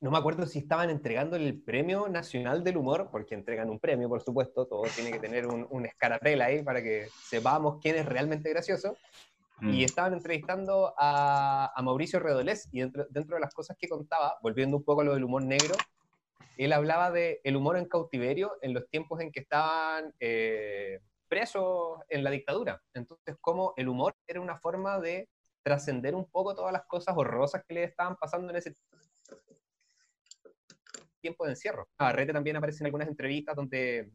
no me acuerdo si estaban entregando el Premio Nacional del Humor, porque entregan un premio, por supuesto, todo tiene que tener un, un escarapela ahí para que sepamos quién es realmente gracioso. Y Mm. estaban entrevistando a, a Mauricio Redolés, y dentro, dentro de las cosas que contaba, volviendo un poco a lo del humor negro, él hablaba de el humor en cautiverio en los tiempos en que estaban eh, presos en la dictadura. Entonces, como el humor era una forma de trascender un poco todas las cosas horrorosas que le estaban pasando en ese tiempo de encierro. Navarrete también aparece en algunas entrevistas donde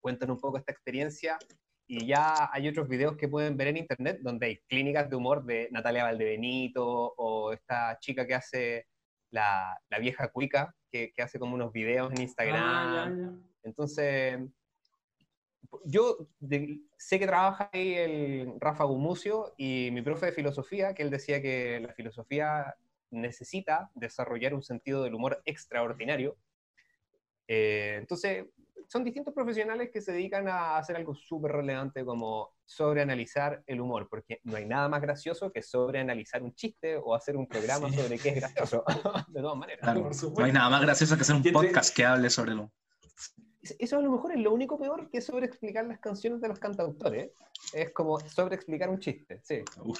cuentan un poco esta experiencia y ya hay otros videos que pueden ver en internet donde hay clínicas de humor de Natalia Valdebenito o esta chica que hace la, la vieja cuica, que, que hace como unos videos en Instagram. Ah, ya, ya. Entonces, yo de- sé que trabaja ahí el Rafa Gumucio y mi profe de filosofía, que él decía que la filosofía necesita desarrollar un sentido del humor extraordinario. Eh, entonces, son distintos profesionales que se dedican a hacer algo súper relevante como sobreanalizar el humor, porque no hay nada más gracioso que sobreanalizar un chiste o hacer un programa Sí. sobre qué es gracioso, de todas maneras. Claro, no hay nada más gracioso que hacer un podcast que hable sobre lo. Eso a lo mejor es lo único peor que sobreexplicar las canciones de los cantautores. Es como sobreexplicar un chiste, sí. Uf.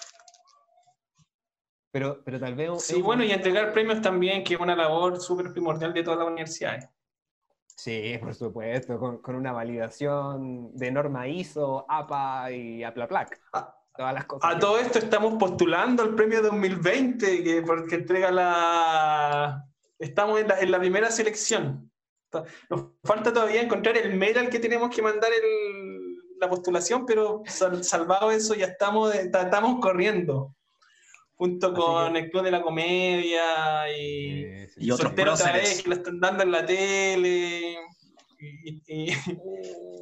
Pero, pero tal vez... Sí, bueno, y entregar premios también, que es una labor súper primordial de todas las universidades. Sí, por supuesto, con, con una validación de norma ISO, APA y APLAPLAC. Ah, Todas las cosas. A todo esto estamos postulando al premio 2020, que porque entrega la... Estamos en la, en la primera selección. Nos falta todavía encontrar el mail al que tenemos que mandar el- la postulación, pero sal- salvado eso, ya estamos, ta- estamos corriendo. Junto Así con que- el Club de la Comedia y... Sí, sí, Y otros Soltero otra vez, que lo están dando en la tele. Y, y- y-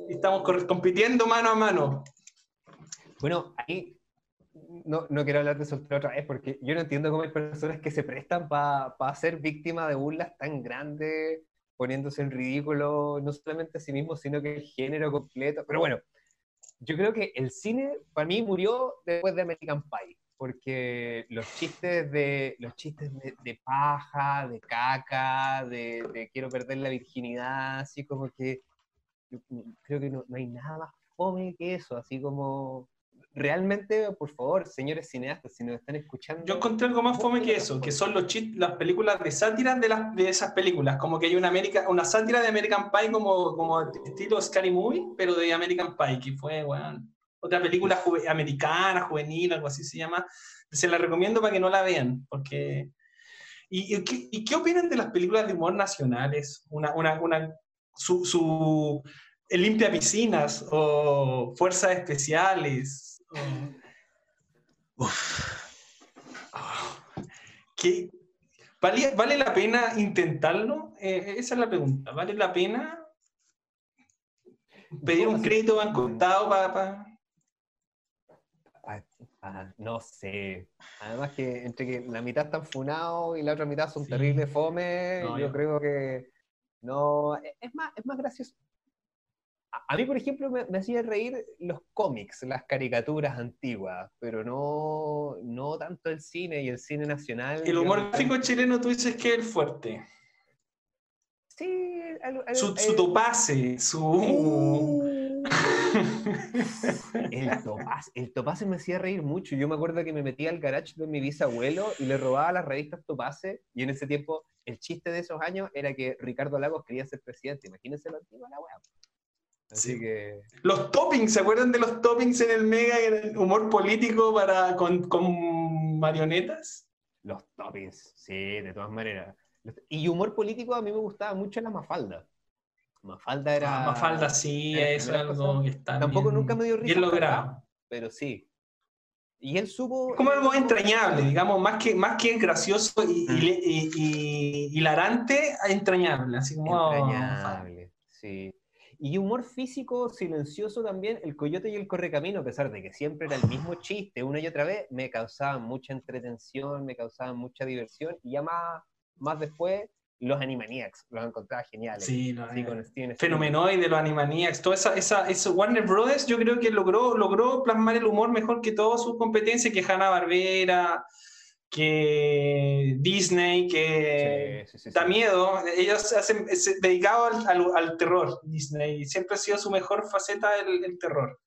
y estamos cor- compitiendo mano a mano. Bueno, ahí no, no quiero hablar de soltero otra vez porque yo no entiendo cómo hay personas que se prestan para ser víctimas de burlas tan grandes, poniéndose en ridículo no solamente a sí mismo, sino que el género completo. Pero bueno, yo creo que el cine para mí murió después de American Pie, porque los chistes de los chistes de, de paja, de caca, de, de quiero perder la virginidad, así como que yo creo que no, no hay nada más fome que eso, así como realmente, por favor, señores cineastas, si nos están escuchando. Yo encontré algo más fome que eso, que son los chist- las películas de sátira de, las, de esas películas. Como que hay una, América, una sátira de American Pie como, como estilo Scary Movie, pero de American Pie, que fue, weón, otra película juve- americana, juvenil, algo así se llama. Se la recomiendo para que no la vean, porque... ¿Y, y qué, y qué opinan de las películas de humor nacionales? Una, una, una, su, su el limpia piscinas o fuerzas especiales. o- ¿Qué- ¿Vale, ¿Vale la pena intentarlo? Eh, esa es la pregunta. ¿Vale la pena pedir un crédito banco para... Ah, ah, no sé. Además que entre que la mitad están funados y la otra mitad son Sí. terribles fome, No, yo yo- creo que no. e- Es más, es más gracioso. A, a mí, por ejemplo, me, me hacía reír los cómics, las caricaturas antiguas, pero no, no tanto el cine y el cine nacional. El humor gráfico chileno tú dices que es el fuerte. Sí, Su, su topase, su... Uh. El topaz, el topaz me hacía reír mucho. Yo me acuerdo que me metía al garage de mi bisabuelo y le robaba las revistas Topace. Y en ese tiempo, el chiste de esos años era que Ricardo Lagos quería ser presidente. Imagínense lo antiguo la wea. Así Sí. que. Los toppings, ¿se acuerdan de los toppings en el Mega, el humor político para, con, con marionetas? Los toppings, sí, de todas maneras. Y humor político a mí me gustaba mucho la Mafalda. Mafalda era. Ah, Mafalda, sí, era- eso es algo que está Tampoco bien- nunca me dio risa. bien logrado. Pero sí. Y él supo. Es como algo supo- entrañable, digamos, más que, más que gracioso y, y Mm. y- y hilarante, entrañable. Así como, oh, Entrañable, sí. Y humor físico silencioso también, el coyote y el correcamino, a pesar de que siempre era el mismo chiste una y otra vez, me causaban mucha entretención, me causaban mucha diversión, y ya más, más después los Animaniacs, los encontraba geniales. Sí, los Sí, con Steven. Fenomenoide, los Animaniacs, toda esa, esa, eso, Warner Brothers yo creo que logró, logró plasmar el humor mejor que todas sus competencias, que Hanna-Barbera, que Disney, que Sí, sí, sí, sí. da miedo. Ellos hacen, se dedicaban al, al- al terror, Disney, siempre ha sido su mejor faceta el, el terror.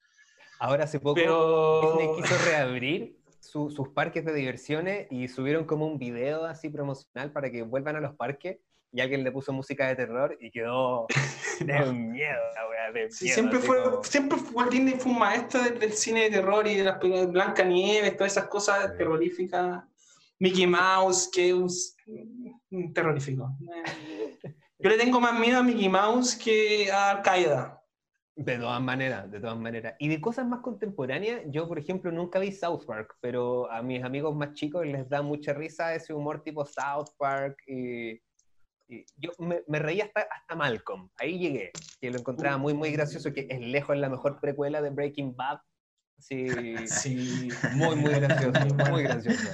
Ahora hace poco Pero Disney quiso reabrir su- sus parques de diversiones y subieron como un video así promocional para que vuelvan a los parques y alguien le puso música de terror y quedó de miedo la wea, de Sí, miedo, siempre así fue, como- siempre Walt Disney fue un maestro del, del cine de terror y de las películas Blanca Nieves, todas esas cosas Sí. terroríficas. Mickey Mouse, que es un- terrorífico. Yo le tengo más miedo a Mickey Mouse que a Al Qaeda. De todas maneras, de todas maneras. Y de cosas más contemporáneas, yo por ejemplo nunca vi South Park, pero a mis amigos más chicos les da mucha risa ese humor tipo South Park. Y yo me, me reí hasta, hasta Malcolm, ahí llegué, que lo encontraba muy, muy gracioso, que es lejos la mejor precuela de Breaking Bad. Sí, Sí. muy, muy gracioso, muy gracioso.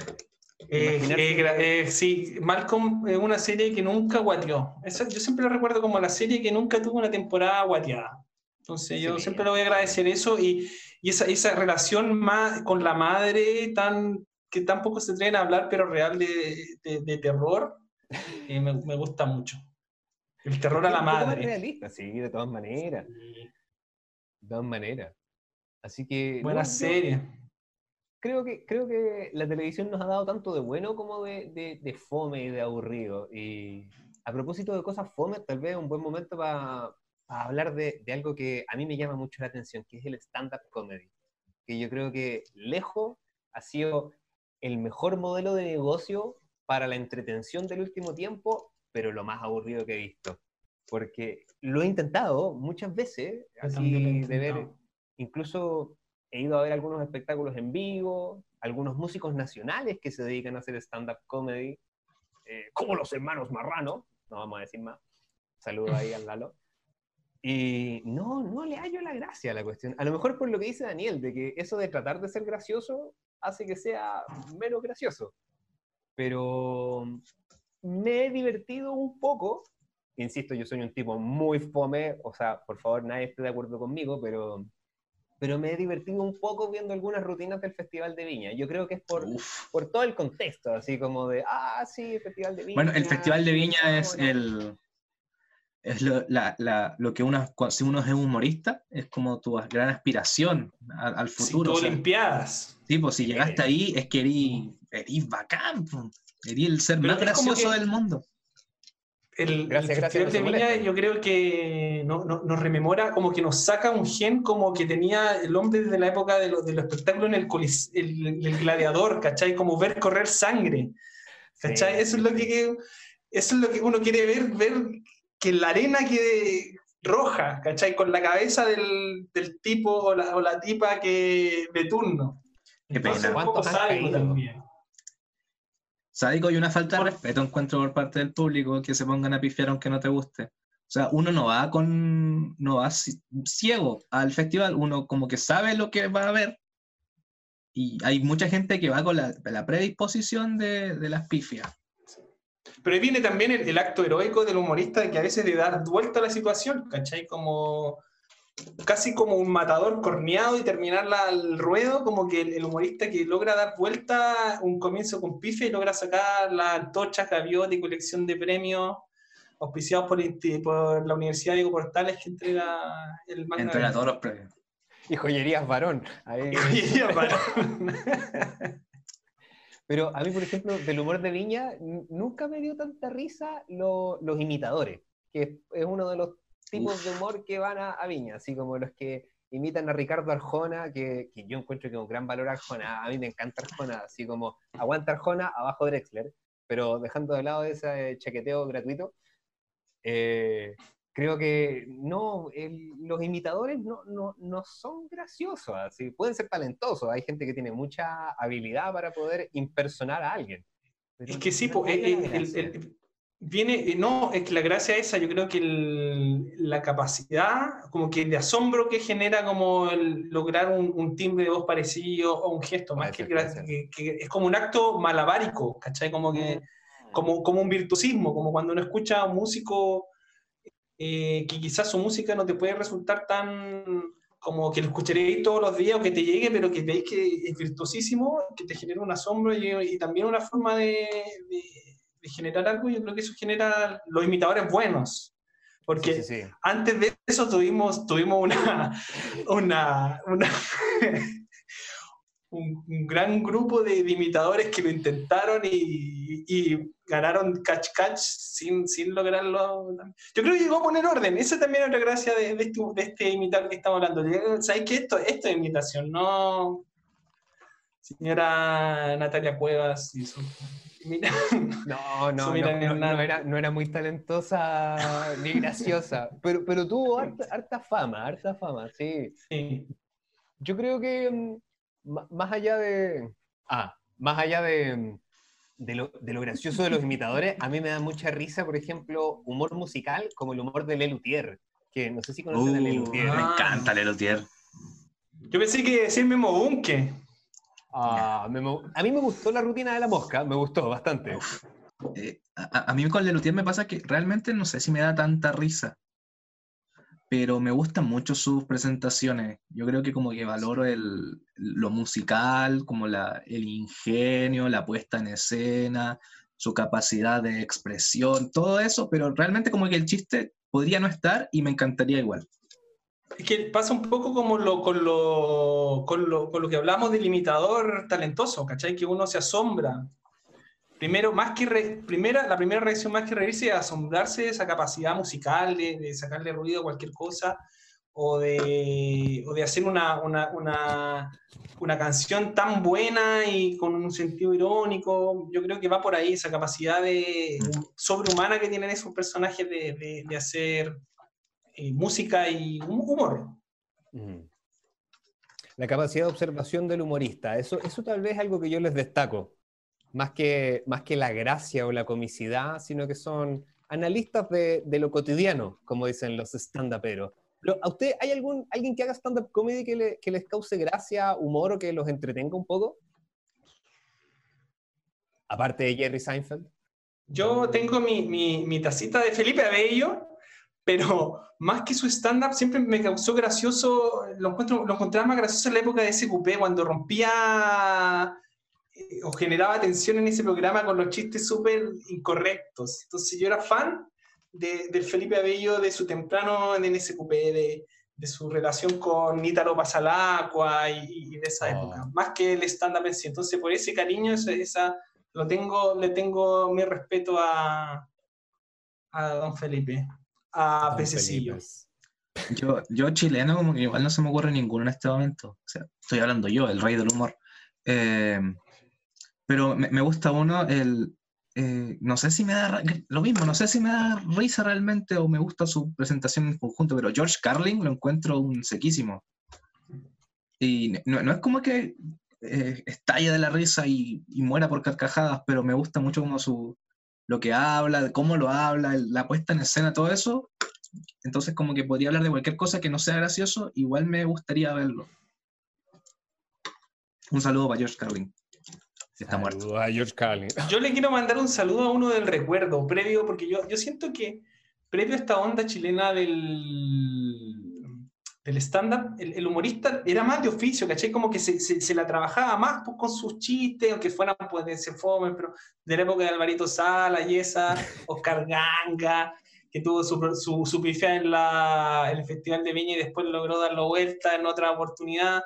Eh, eh, eh, sí, Malcolm es una serie que nunca guateó. Esa, yo siempre la recuerdo como la serie que nunca tuvo una temporada guateada. Entonces yo Sí. siempre le voy a agradecer eso y, y esa, esa relación más con la madre tan que tampoco se atreven a hablar, pero real de, de- de terror, eh, me, me gusta mucho. El terror a la madre. realista, sí, de todas maneras, de todas maneras. Así que... Buena no, serie. creo que, creo que la televisión nos ha dado tanto de bueno como de, de, de fome y de aburrido. Y a propósito de cosas fome, tal vez un buen momento para hablar de, de algo que a mí me llama mucho la atención, que es el stand-up comedy. Que yo creo que lejos ha sido el mejor modelo de negocio para la entretención del último tiempo, pero lo más aburrido que he visto. Porque lo he intentado muchas veces, Yo así de ver, incluso he ido a ver algunos espectáculos en vivo, algunos músicos nacionales que se dedican a hacer stand-up comedy, eh, como los hermanos Marrano, no vamos a decir más. Saludo ahí al Lalo. Y no, no le hallo la gracia a la cuestión. A lo mejor por lo que dice Daniel, de que eso de tratar de ser gracioso hace que sea menos gracioso. Pero me he divertido un poco. Insisto, yo soy un tipo muy fome, o sea, por favor, nadie esté de acuerdo conmigo, pero, pero me he divertido un poco viendo algunas rutinas del Festival de Viña. Yo creo que es por, Uf. por todo el contexto, así como de, ah, sí, Festival de Viña. Bueno, el Festival de Viña es bueno. el es lo, la- la- lo que uno, si uno es humorista, es como tu gran aspiración al, al Sí, futuro. tú o sea, Olimpiadas. sí, pues si llegaste ahí es que erí, erí bacán, erí el ser Pero más gracioso que- del mundo. El, Gracias, el gracias, de Viña yo creo que no- no- nos rememora, como que nos saca un gen como que tenía el hombre desde la época de, los de los espectáculos en el, colis- el, el gladiador, ¿cachai? Como ver correr sangre, ¿cachai? Sí, eso, es lo que, eso es lo que uno quiere ver, ver que la arena quede roja, ¿cachai? Con la cabeza del, del tipo o la, o la tipa que de turno. Qué Entonces, pena. poco ¿Cuántos caído? también. Sádico y una falta de respeto encuentro por parte del público que se pongan a pifiar aunque no te guste. O sea, uno no va con, no va ci- ciego al festival, uno como que sabe lo que va a ver y hay mucha gente que va con la, la predisposición de, de las pifias. Pero ahí viene también el, el acto heroico del humorista de que a veces de dar vuelta a la situación, ¿cachai? Como casi como un matador corneado y terminar la- el ruedo, como que el, el humorista que logra dar vuelta un comienzo con pife y logra sacar la antorcha, gaviota y colección de premios auspiciados por, el insti- por la Universidad Diego Portales que entrega el manga. Entrega todos los premios. Y joyerías varón. ahí. Y para- Pero a mí, por ejemplo, del humor de Viña, n- nunca me dio tanta risa lo- los imitadores, que es, es uno de los tipos de humor que van a, a Viña, así como los que imitan a Ricardo Arjona, que, que yo encuentro que es un gran valor Arjona, a mí me encanta Arjona, así como aguanta Arjona, abajo Drexler, pero dejando de lado ese chaqueteo gratuito, eh, creo que no, el- los imitadores no, no, no son graciosos, así, pueden ser talentosos, hay gente que tiene mucha habilidad para poder impersonar a alguien. pero Es que sí, no po, eh, eh, el- el- viene, eh, no, es que la gracia esa, yo creo que el- la capacidad, como que de asombro que genera como el lograr un, un timbre de voz parecido o un gesto, más que, que- que es como un acto malabárico, ¿cachai? Como que como, como un virtuosismo, como cuando uno escucha a un músico eh, que quizás su música no te puede resultar tan como que lo escucharéis todos los días o que te llegue, pero que veis que es virtuosísimo, que te genera un asombro y, también una forma de, de, generar algo. Yo creo que eso genera los imitadores buenos. Porque antes de eso tuvimos, tuvimos una, una, una un, gran grupo de, imitadores que lo intentaron y, ganaron catch catch sin, sin lograrlo. Yo creo que llegó a poner orden. Esa también es otra gracia de, de, este, de este imitador que estamos hablando. ¿Sabes que esto, esto es imitación? No. Señora Natalia Cuevas y su. No, no, no, era, no, era, muy talentosa ni graciosa, pero, pero tuvo harta, harta fama, harta fama, sí. sí. Yo creo que mm, más allá de. Ah, más allá de, de, lo, gracioso de los imitadores, a mí me da mucha risa, por ejemplo, humor musical como el humor de Lelutier, que no sé si conocen a Lelutier. Me encanta Lelutier. Yo pensé que decir Memo Bunke. Ah, a mí me gustó la rutina de la mosca, me gustó bastante. Eh, a, a, mí con Lelutier me pasa que realmente no sé si me da tanta risa pero me gustan mucho sus presentaciones. Yo creo que como que valoro el, lo musical, como la, el ingenio, la puesta en escena, su capacidad de expresión, todo eso, pero realmente como que el chiste podría no estar y me encantaría igual. Que pasa un poco como lo, con, lo, con, lo, con lo que hablamos del imitador talentoso, ¿cachai? Que uno se asombra primero, más que primera, la primera reacción más que reírse es asombrarse de esa capacidad musical, de, sacarle ruido a cualquier cosa, o de, o de hacer una, una, una, una, canción tan buena y con un sentido irónico. Yo creo que va por ahí esa capacidad de, sobrehumana que tienen esos personajes de, de hacer eh, música y humor. La capacidad de observación del humorista, eso, eso tal vez es algo que yo les destaco más que, más que la gracia o la comicidad, sino que son analistas de, de lo cotidiano, como dicen los stand-uperos. ¿A usted hay algún, alguien que haga stand-up comedy que, le, que, les cause gracia, humor o que los entretenga un poco? Aparte de Jerry Seinfeld. Yo tengo mi, mi, mi tacita de Felipe Abello, pero más que su stand-up siempre me causó gracioso, lo, encuentro, lo encontraba más gracioso en la época de SQP, cuando rompía o generaba tensión en ese programa con los chistes súper incorrectos. Entonces yo era fan de, del Felipe Abello, de su temprano en NSQP, de, de su relación con Nítaro Pasalacua y, y de esa oh. época, más que el stand-up en sí. Entonces por ese cariño, esa, lo tengo, le tengo mi respeto a, a don Felipe, a Pececillo. Yo, yo chileno, como que igual no se me ocurre ninguno en este momento. O sea, estoy hablando yo, el rey del humor. Eh, pero me, gusta uno, el, eh, no sé si me da, lo mismo, no sé si me da risa realmente o me gusta su presentación en conjunto, pero George Carlin lo encuentro un sequísimo. Y no, no es como que eh, estalla de la risa y, y, muera por carcajadas, pero me gusta mucho como su, lo que habla, cómo lo habla, la puesta en escena, todo eso. Entonces como que podría hablar de cualquier cosa que no sea gracioso, igual me gustaría verlo. Un saludo para George Carlin. Está muerto. A George Carlin. Yo le quiero mandar un saludo a uno del recuerdo, previo, porque yo, yo siento que previo a esta onda chilena del, del stand-up, el, humorista era más de oficio, ¿cachai? Como que se, se, la trabajaba más pues, con sus chistes, aunque fueran, pues, ser fome, pero de la época de Alvarito Sala y esa, Oscar Ganga, que tuvo su, su, su en, la, en el Festival de Viña y después logró darlo vuelta en otra oportunidad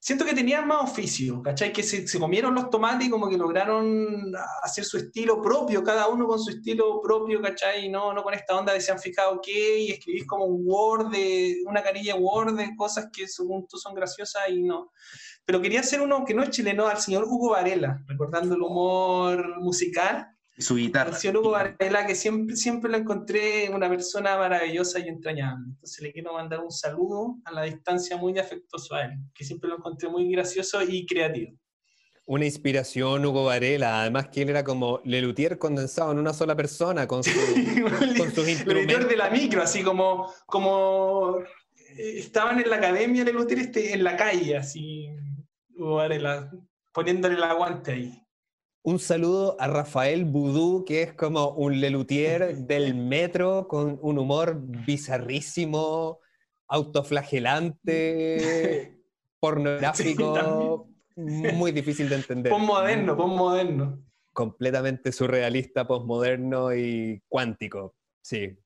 siento que tenían más oficio, ¿cachai? Que se, se, comieron los tomates y como que lograron hacer su estilo propio, cada uno con su estilo propio, ¿cachai? Y no, no con esta onda de se han fijado qué y escribís como un Word, de, una carilla Word de cosas que según tú son graciosas y no. Pero quería hacer uno que no es chileno, al señor Hugo Varela, recordando el humor musical su guitarra. El Hugo Varela, que siempre, siempre lo encontré una persona maravillosa y entrañable. Entonces le quiero mandar un saludo a la distancia muy afectuoso a él, que siempre lo encontré muy gracioso y creativo. Una inspiración, Hugo Varela. Además que él era como Lelutier condensado en una sola persona con, su, con sus instrumentos. de la micro, así como, como eh, estaban en la academia Lelutier este, en la calle, así, Hugo Varela, poniéndole el aguante ahí. Un saludo a Rafael Boudou, que es como un lelutier del metro con un humor bizarrísimo, autoflagelante, pornográfico, muy difícil de entender. Postmoderno, postmoderno. Completamente surrealista, postmoderno y cuántico, sí.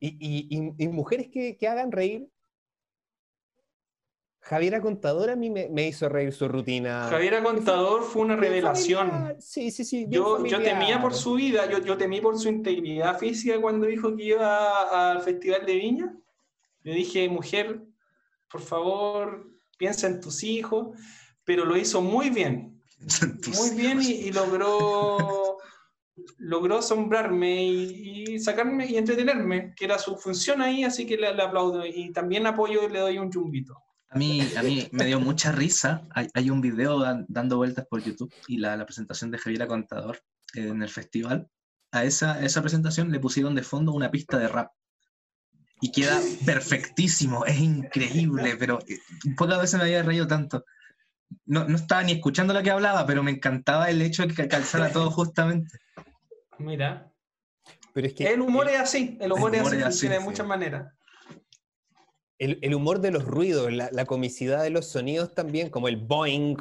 Y, y, mujeres que, que hagan reír, Javiera Contador a mí me, hizo reír su rutina. Javiera Contador fue una revelación. Sí, sí, sí. Yo, yo, temía por su vida, yo, yo temí por su integridad física cuando dijo que iba al Festival de Viña. Le dije, mujer, por favor, piensa en tus hijos, pero lo hizo muy bien. Muy bien y, logró, logró asombrarme y, sacarme y entretenerme, que era su función ahí, así que le, le aplaudo. Y también apoyo y le doy un chumbito. A mí, a mí me dio mucha risa. Hay, un video dando vueltas por YouTube y la, presentación de Javiera Contador en el festival. A esa, esa presentación le pusieron de fondo una pista de rap. Y queda perfectísimo, es increíble, pero eh, pocas veces me había reído tanto. No, no, estaba ni escuchando lo que hablaba, pero me encantaba el hecho de que calzara todo justamente. Mira. Pero es que el humor es así, el humor, es así, de muchas maneras el, humor de los ruidos, la, comicidad de los sonidos también, como el boing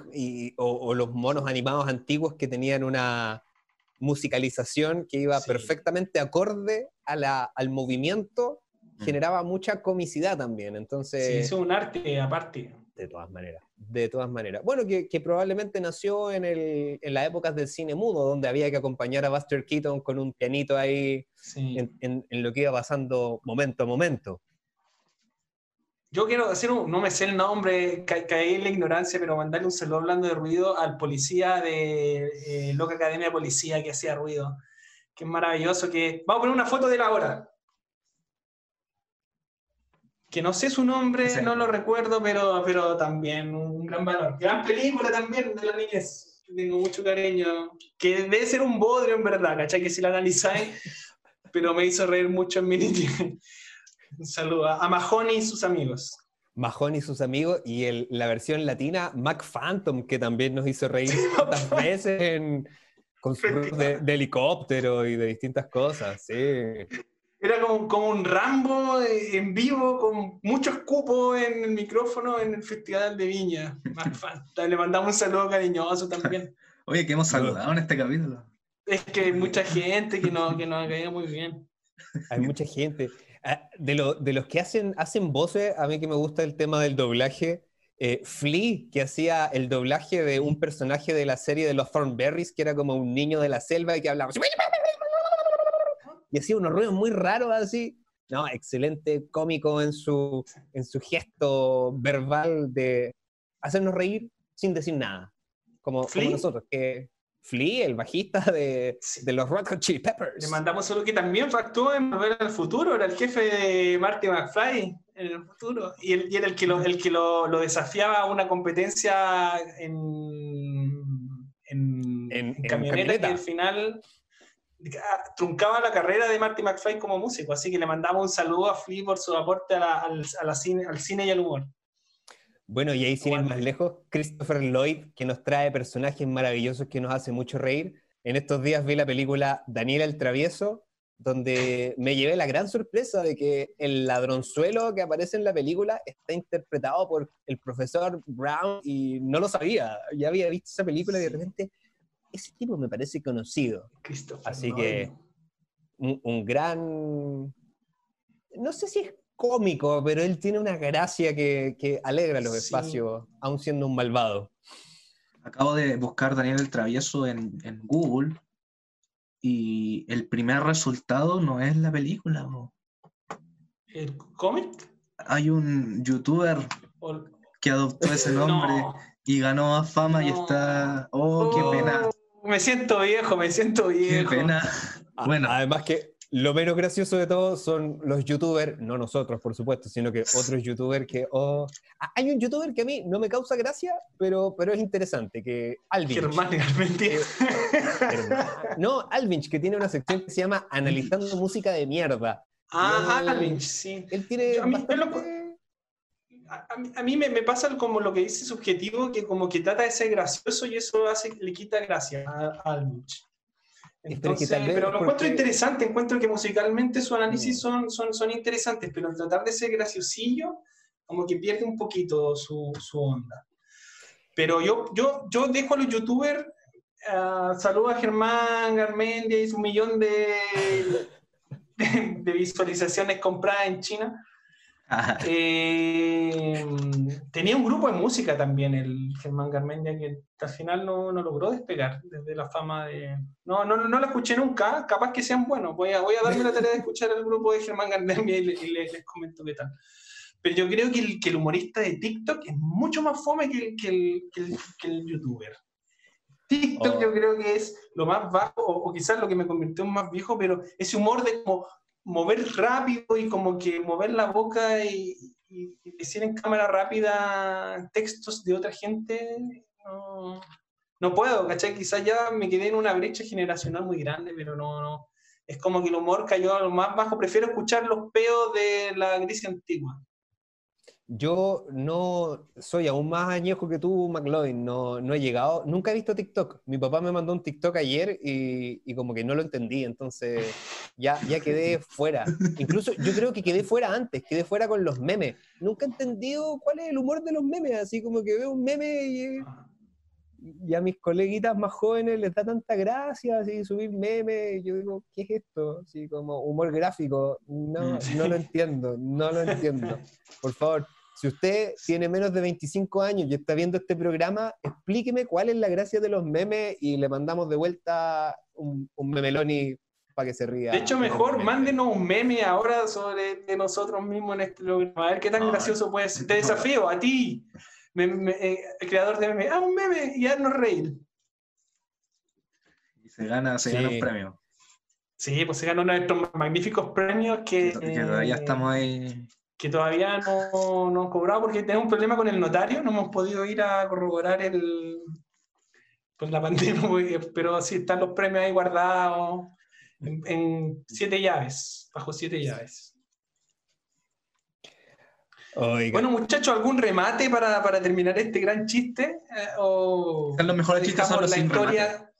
o, los monos animados antiguos que tenían una musicalización que iba perfectamente acorde al movimiento, mm. generaba mucha comicidad también. Entonces, sí, es un arte aparte. De todas maneras, de todas maneras. Bueno, que, probablemente nació en, el, en las épocas del cine mudo, donde había que acompañar a Buster Keaton con un pianito ahí en, en lo que iba pasando momento a momento. Yo quiero hacer un, no me sé el nombre, caí en la ignorancia, pero mandarle un saludo hablando de ruido al policía de eh, Loca Academia de Policía que hacía ruido. Que es maravilloso, que... Vamos a poner una foto de la hora. Que no sé su nombre, no lo recuerdo, pero, pero también un gran valor. Gran película también de la niñez. Tengo mucho cariño. Que debe ser un bodrio en verdad, ¿cachai? Que si la analizáis, pero me hizo reír mucho en mi niñez. Un saludo a Mahoney y sus amigos. Mahoney y sus amigos y el, la versión latina, Mac Phantom, que también nos hizo reír tantas veces en, con su de, de, helicóptero y de distintas cosas, sí. Era como, como, un Rambo en vivo, con muchos cupos en el micrófono en el Festival de Viña. Mac Phantom. Le mandamos un saludo cariñoso también. Oye, que hemos saludado en este capítulo. Es que hay mucha gente que, no, que nos ha caído muy bien. Hay mucha gente. Ah, de, los que hacen, hacen voces, a mí que me gusta el tema del doblaje, eh, Flea, que hacía el doblaje de un personaje de la serie de los Thornberries, que era como un niño de la selva y que hablaba y hacía unos ruidos muy raros así. No, excelente cómico en su, en su gesto verbal de hacernos reír sin decir nada. Como, como nosotros, que Flea, el bajista de, los Red Hot Chili Peppers. Le mandamos solo que también actuó en Volver al Futuro, era el jefe de Marty McFly en el futuro. Y, él, era el que, lo, el que lo, desafiaba a una competencia en, en, camioneta, y al final ah, truncaba la carrera de Marty McFly como músico. Así que le mandamos un saludo a Flea por su aporte al, cine, al cine y al humor. Bueno, y ahí sin ir más lejos, Christopher Lloyd, que nos trae personajes maravillosos que nos hace mucho reír. En estos días vi la película Daniel el Travieso, donde me llevé la gran sorpresa de que el ladronzuelo que aparece en la película está interpretado por el profesor Brown y no lo sabía. Ya había visto esa película y de repente ese tipo me parece conocido. Así que un, un, gran... No sé si es cómico, pero él tiene una gracia que, alegra los espacios, aún siendo un malvado. Acabo de buscar Daniel el Travieso en, Google y el primer resultado no es la película. ¿El cómic? Hay un youtuber que adoptó ese nombre y ganó a fama y está... Oh, qué oh, pena. Me siento viejo, me siento viejo. Qué pena. Bueno. Además que lo menos gracioso de todo son los youtubers, no nosotros, por supuesto, sino que otros youtubers que... Oh, hay un youtuber que a mí no me causa gracia, pero, pero es interesante, que Alvinch. Germán, mentira. no, Alvinch, que tiene una sección que se llama Analizando Música de Mierda. Ah, Alvinch, sí. Él tiene... A mí, a, mí me, me, pasa como lo que dice subjetivo, que como que trata de ser gracioso y eso hace, le quita gracia al Much. Entonces, pero lo encuentro interesante, encuentro que musicalmente su análisis mm. son, son, son interesantes, pero tratar de ser graciosillo, como que pierde un poquito su, su onda. Pero yo, yo, yo dejo a los youtubers, uh, saludo a Germán Garmendia y su millón de, de visualizaciones compradas en China eh, tenía un grupo de música también, el Germán Garmendia, que al final no, no, logró despegar desde la fama de... No, no, no la escuché nunca, capaz que sean buenos. Voy a, voy a darme la tarea de escuchar el grupo de Germán Garmendia y, les, comento qué tal. Pero yo creo que el, que el, humorista de TikTok es mucho más fome que, que el, que el, youtuber. TikTok oh. yo creo que es lo más bajo, o, o, quizás lo que me convirtió en más viejo, pero ese humor de como mover rápido y como que mover la boca y, decir en cámara rápida textos de otra gente, no, no puedo, ¿cachai? Quizás ya me quedé en una brecha generacional muy grande, pero no, no. Es como que el humor cayó a lo más bajo. Prefiero escuchar los peos de la Grecia antigua. Yo no soy aún más añejo que tú, McLovin, no, no he llegado, nunca he visto TikTok. Mi papá me mandó un TikTok ayer y, y, como que no lo entendí, entonces ya, ya quedé fuera. Incluso yo creo que quedé fuera antes, quedé fuera con los memes. Nunca he entendido cuál es el humor de los memes, así como que veo un meme y, y a mis coleguitas más jóvenes les da tanta gracia, así subir memes, yo digo, ¿qué es esto? Así como humor gráfico, no, no lo entiendo, no lo entiendo. Por favor, si usted tiene menos de 25 años y está viendo este programa, explíqueme cuál es la gracia de los memes y le mandamos de vuelta un, un memeloni para que se ría. De hecho, mejor mándenos un meme ahora sobre nosotros mismos en este programa. A ver qué tan gracioso puede ser. Te desafío a ti, eh, el creador de memes. Ah, un meme y haznos reír. Y se gana, se gana un premio. Sí, pues se ganan nuestros magníficos premios que, que todavía estamos ahí que todavía no, no han cobrado porque tenemos un problema con el notario, no hemos podido ir a corroborar el, pues la pandemia, pero sí están los premios ahí guardados en, siete llaves, bajo siete llaves. Bueno, muchachos, ¿algún remate para, para, terminar este gran chiste? Eh, o los mejores chistes son los la historia.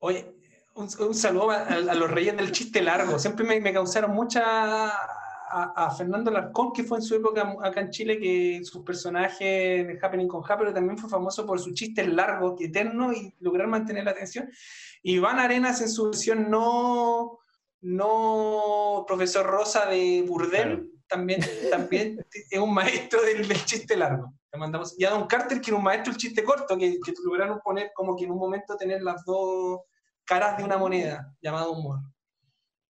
Oye, un, saludo a, los reyes del chiste largo. Siempre me, causaron mucha. A, Fernando Larcón, que fue en su época acá en Chile, que sus personajes de Happening con Happy, pero también fue famoso por sus chistes largos, eternos y lograr mantener la atención. Iván Arenas en su versión no, no profesor Rosa de Burdel, también, también es un maestro del, chiste largo. Le mandamos. Y a Don Carter, que era un maestro del chiste corto, que, que lograron poner como que en un momento tener las dos caras de una moneda llamado humor.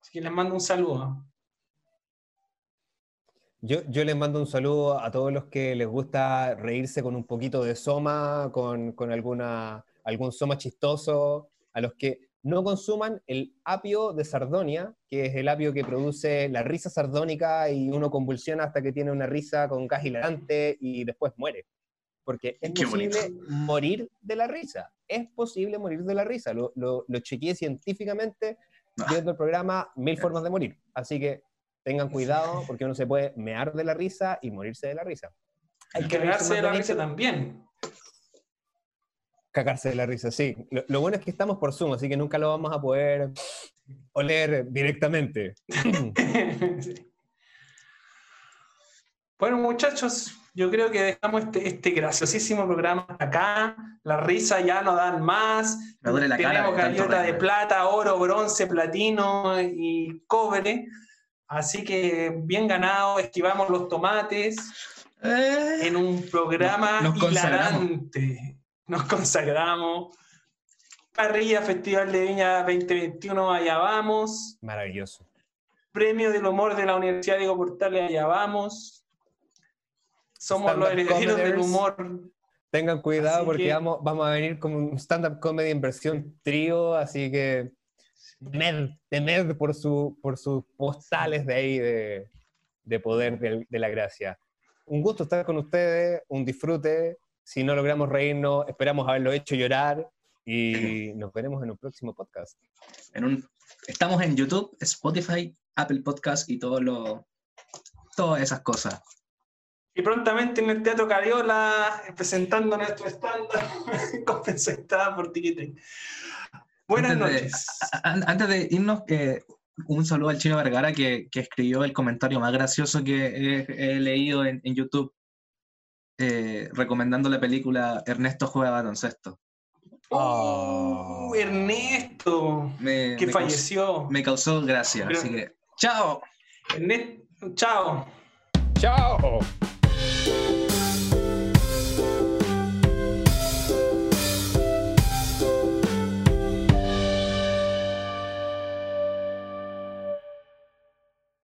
Así que les mando un saludo. Yo, yo, les mando un saludo a todos los que les gusta reírse con un poquito de soma, con, con alguna, algún soma chistoso, a los que no consuman el apio de Sardonia, que es el apio que produce la risa sardónica y uno convulsiona hasta que tiene una risa con gas y después muere porque es posible morir de la risa. Es posible morir de la risa. Lo, lo, chequeé científicamente ah. viendo el programa Mil Formas de Morir. Así que tengan cuidado porque uno se puede mear de la risa y morirse de la risa. Hay que cagarse de la risa también. Cagarse de la risa, sí. Lo, bueno es que estamos por Zoom, así que nunca lo vamos a poder oler directamente. bueno, muchachos, yo creo que dejamos este, este graciosísimo programa acá. La risa ya no dan más. Me duele la Tenemos gaviota de plata, oro, bronce, platino y cobre. Así que bien ganado, esquivamos los tomates eh. en un programa nos, hilarante. Nos consagramos. Parrilla Festival de Viña 2021, allá vamos. Maravilloso. Premio del Humor de la Universidad Diego Portales, allá vamos. Somos los herederos del humor. Tengan cuidado porque vamos, vamos a venir como un stand-up comedy en versión trío, así que temed, por, su, por sus postales de ahí de, de poder de, de la gracia. Un gusto estar con ustedes, un disfrute. Si no logramos reírnos, esperamos haberlo hecho llorar. Y nos veremos en un próximo podcast. En un, estamos en YouTube, Spotify, Apple Podcast y todo lo, todas esas cosas. Y prontamente en el Teatro Cariola, presentando nuestro estándar, compensada por Tiquete. Buenas Antes de- noches. a- a- antes de irnos, eh, un saludo al Chino Vergara que, que escribió el comentario más gracioso que he, he leído en, en YouTube, eh, recomendando la película Ernesto juega baloncesto. Oh, Ernesto, Me, que me causó- falleció. me causó gracia, Pero- así que ¡chao! Ernesto, chao. ¡Chao!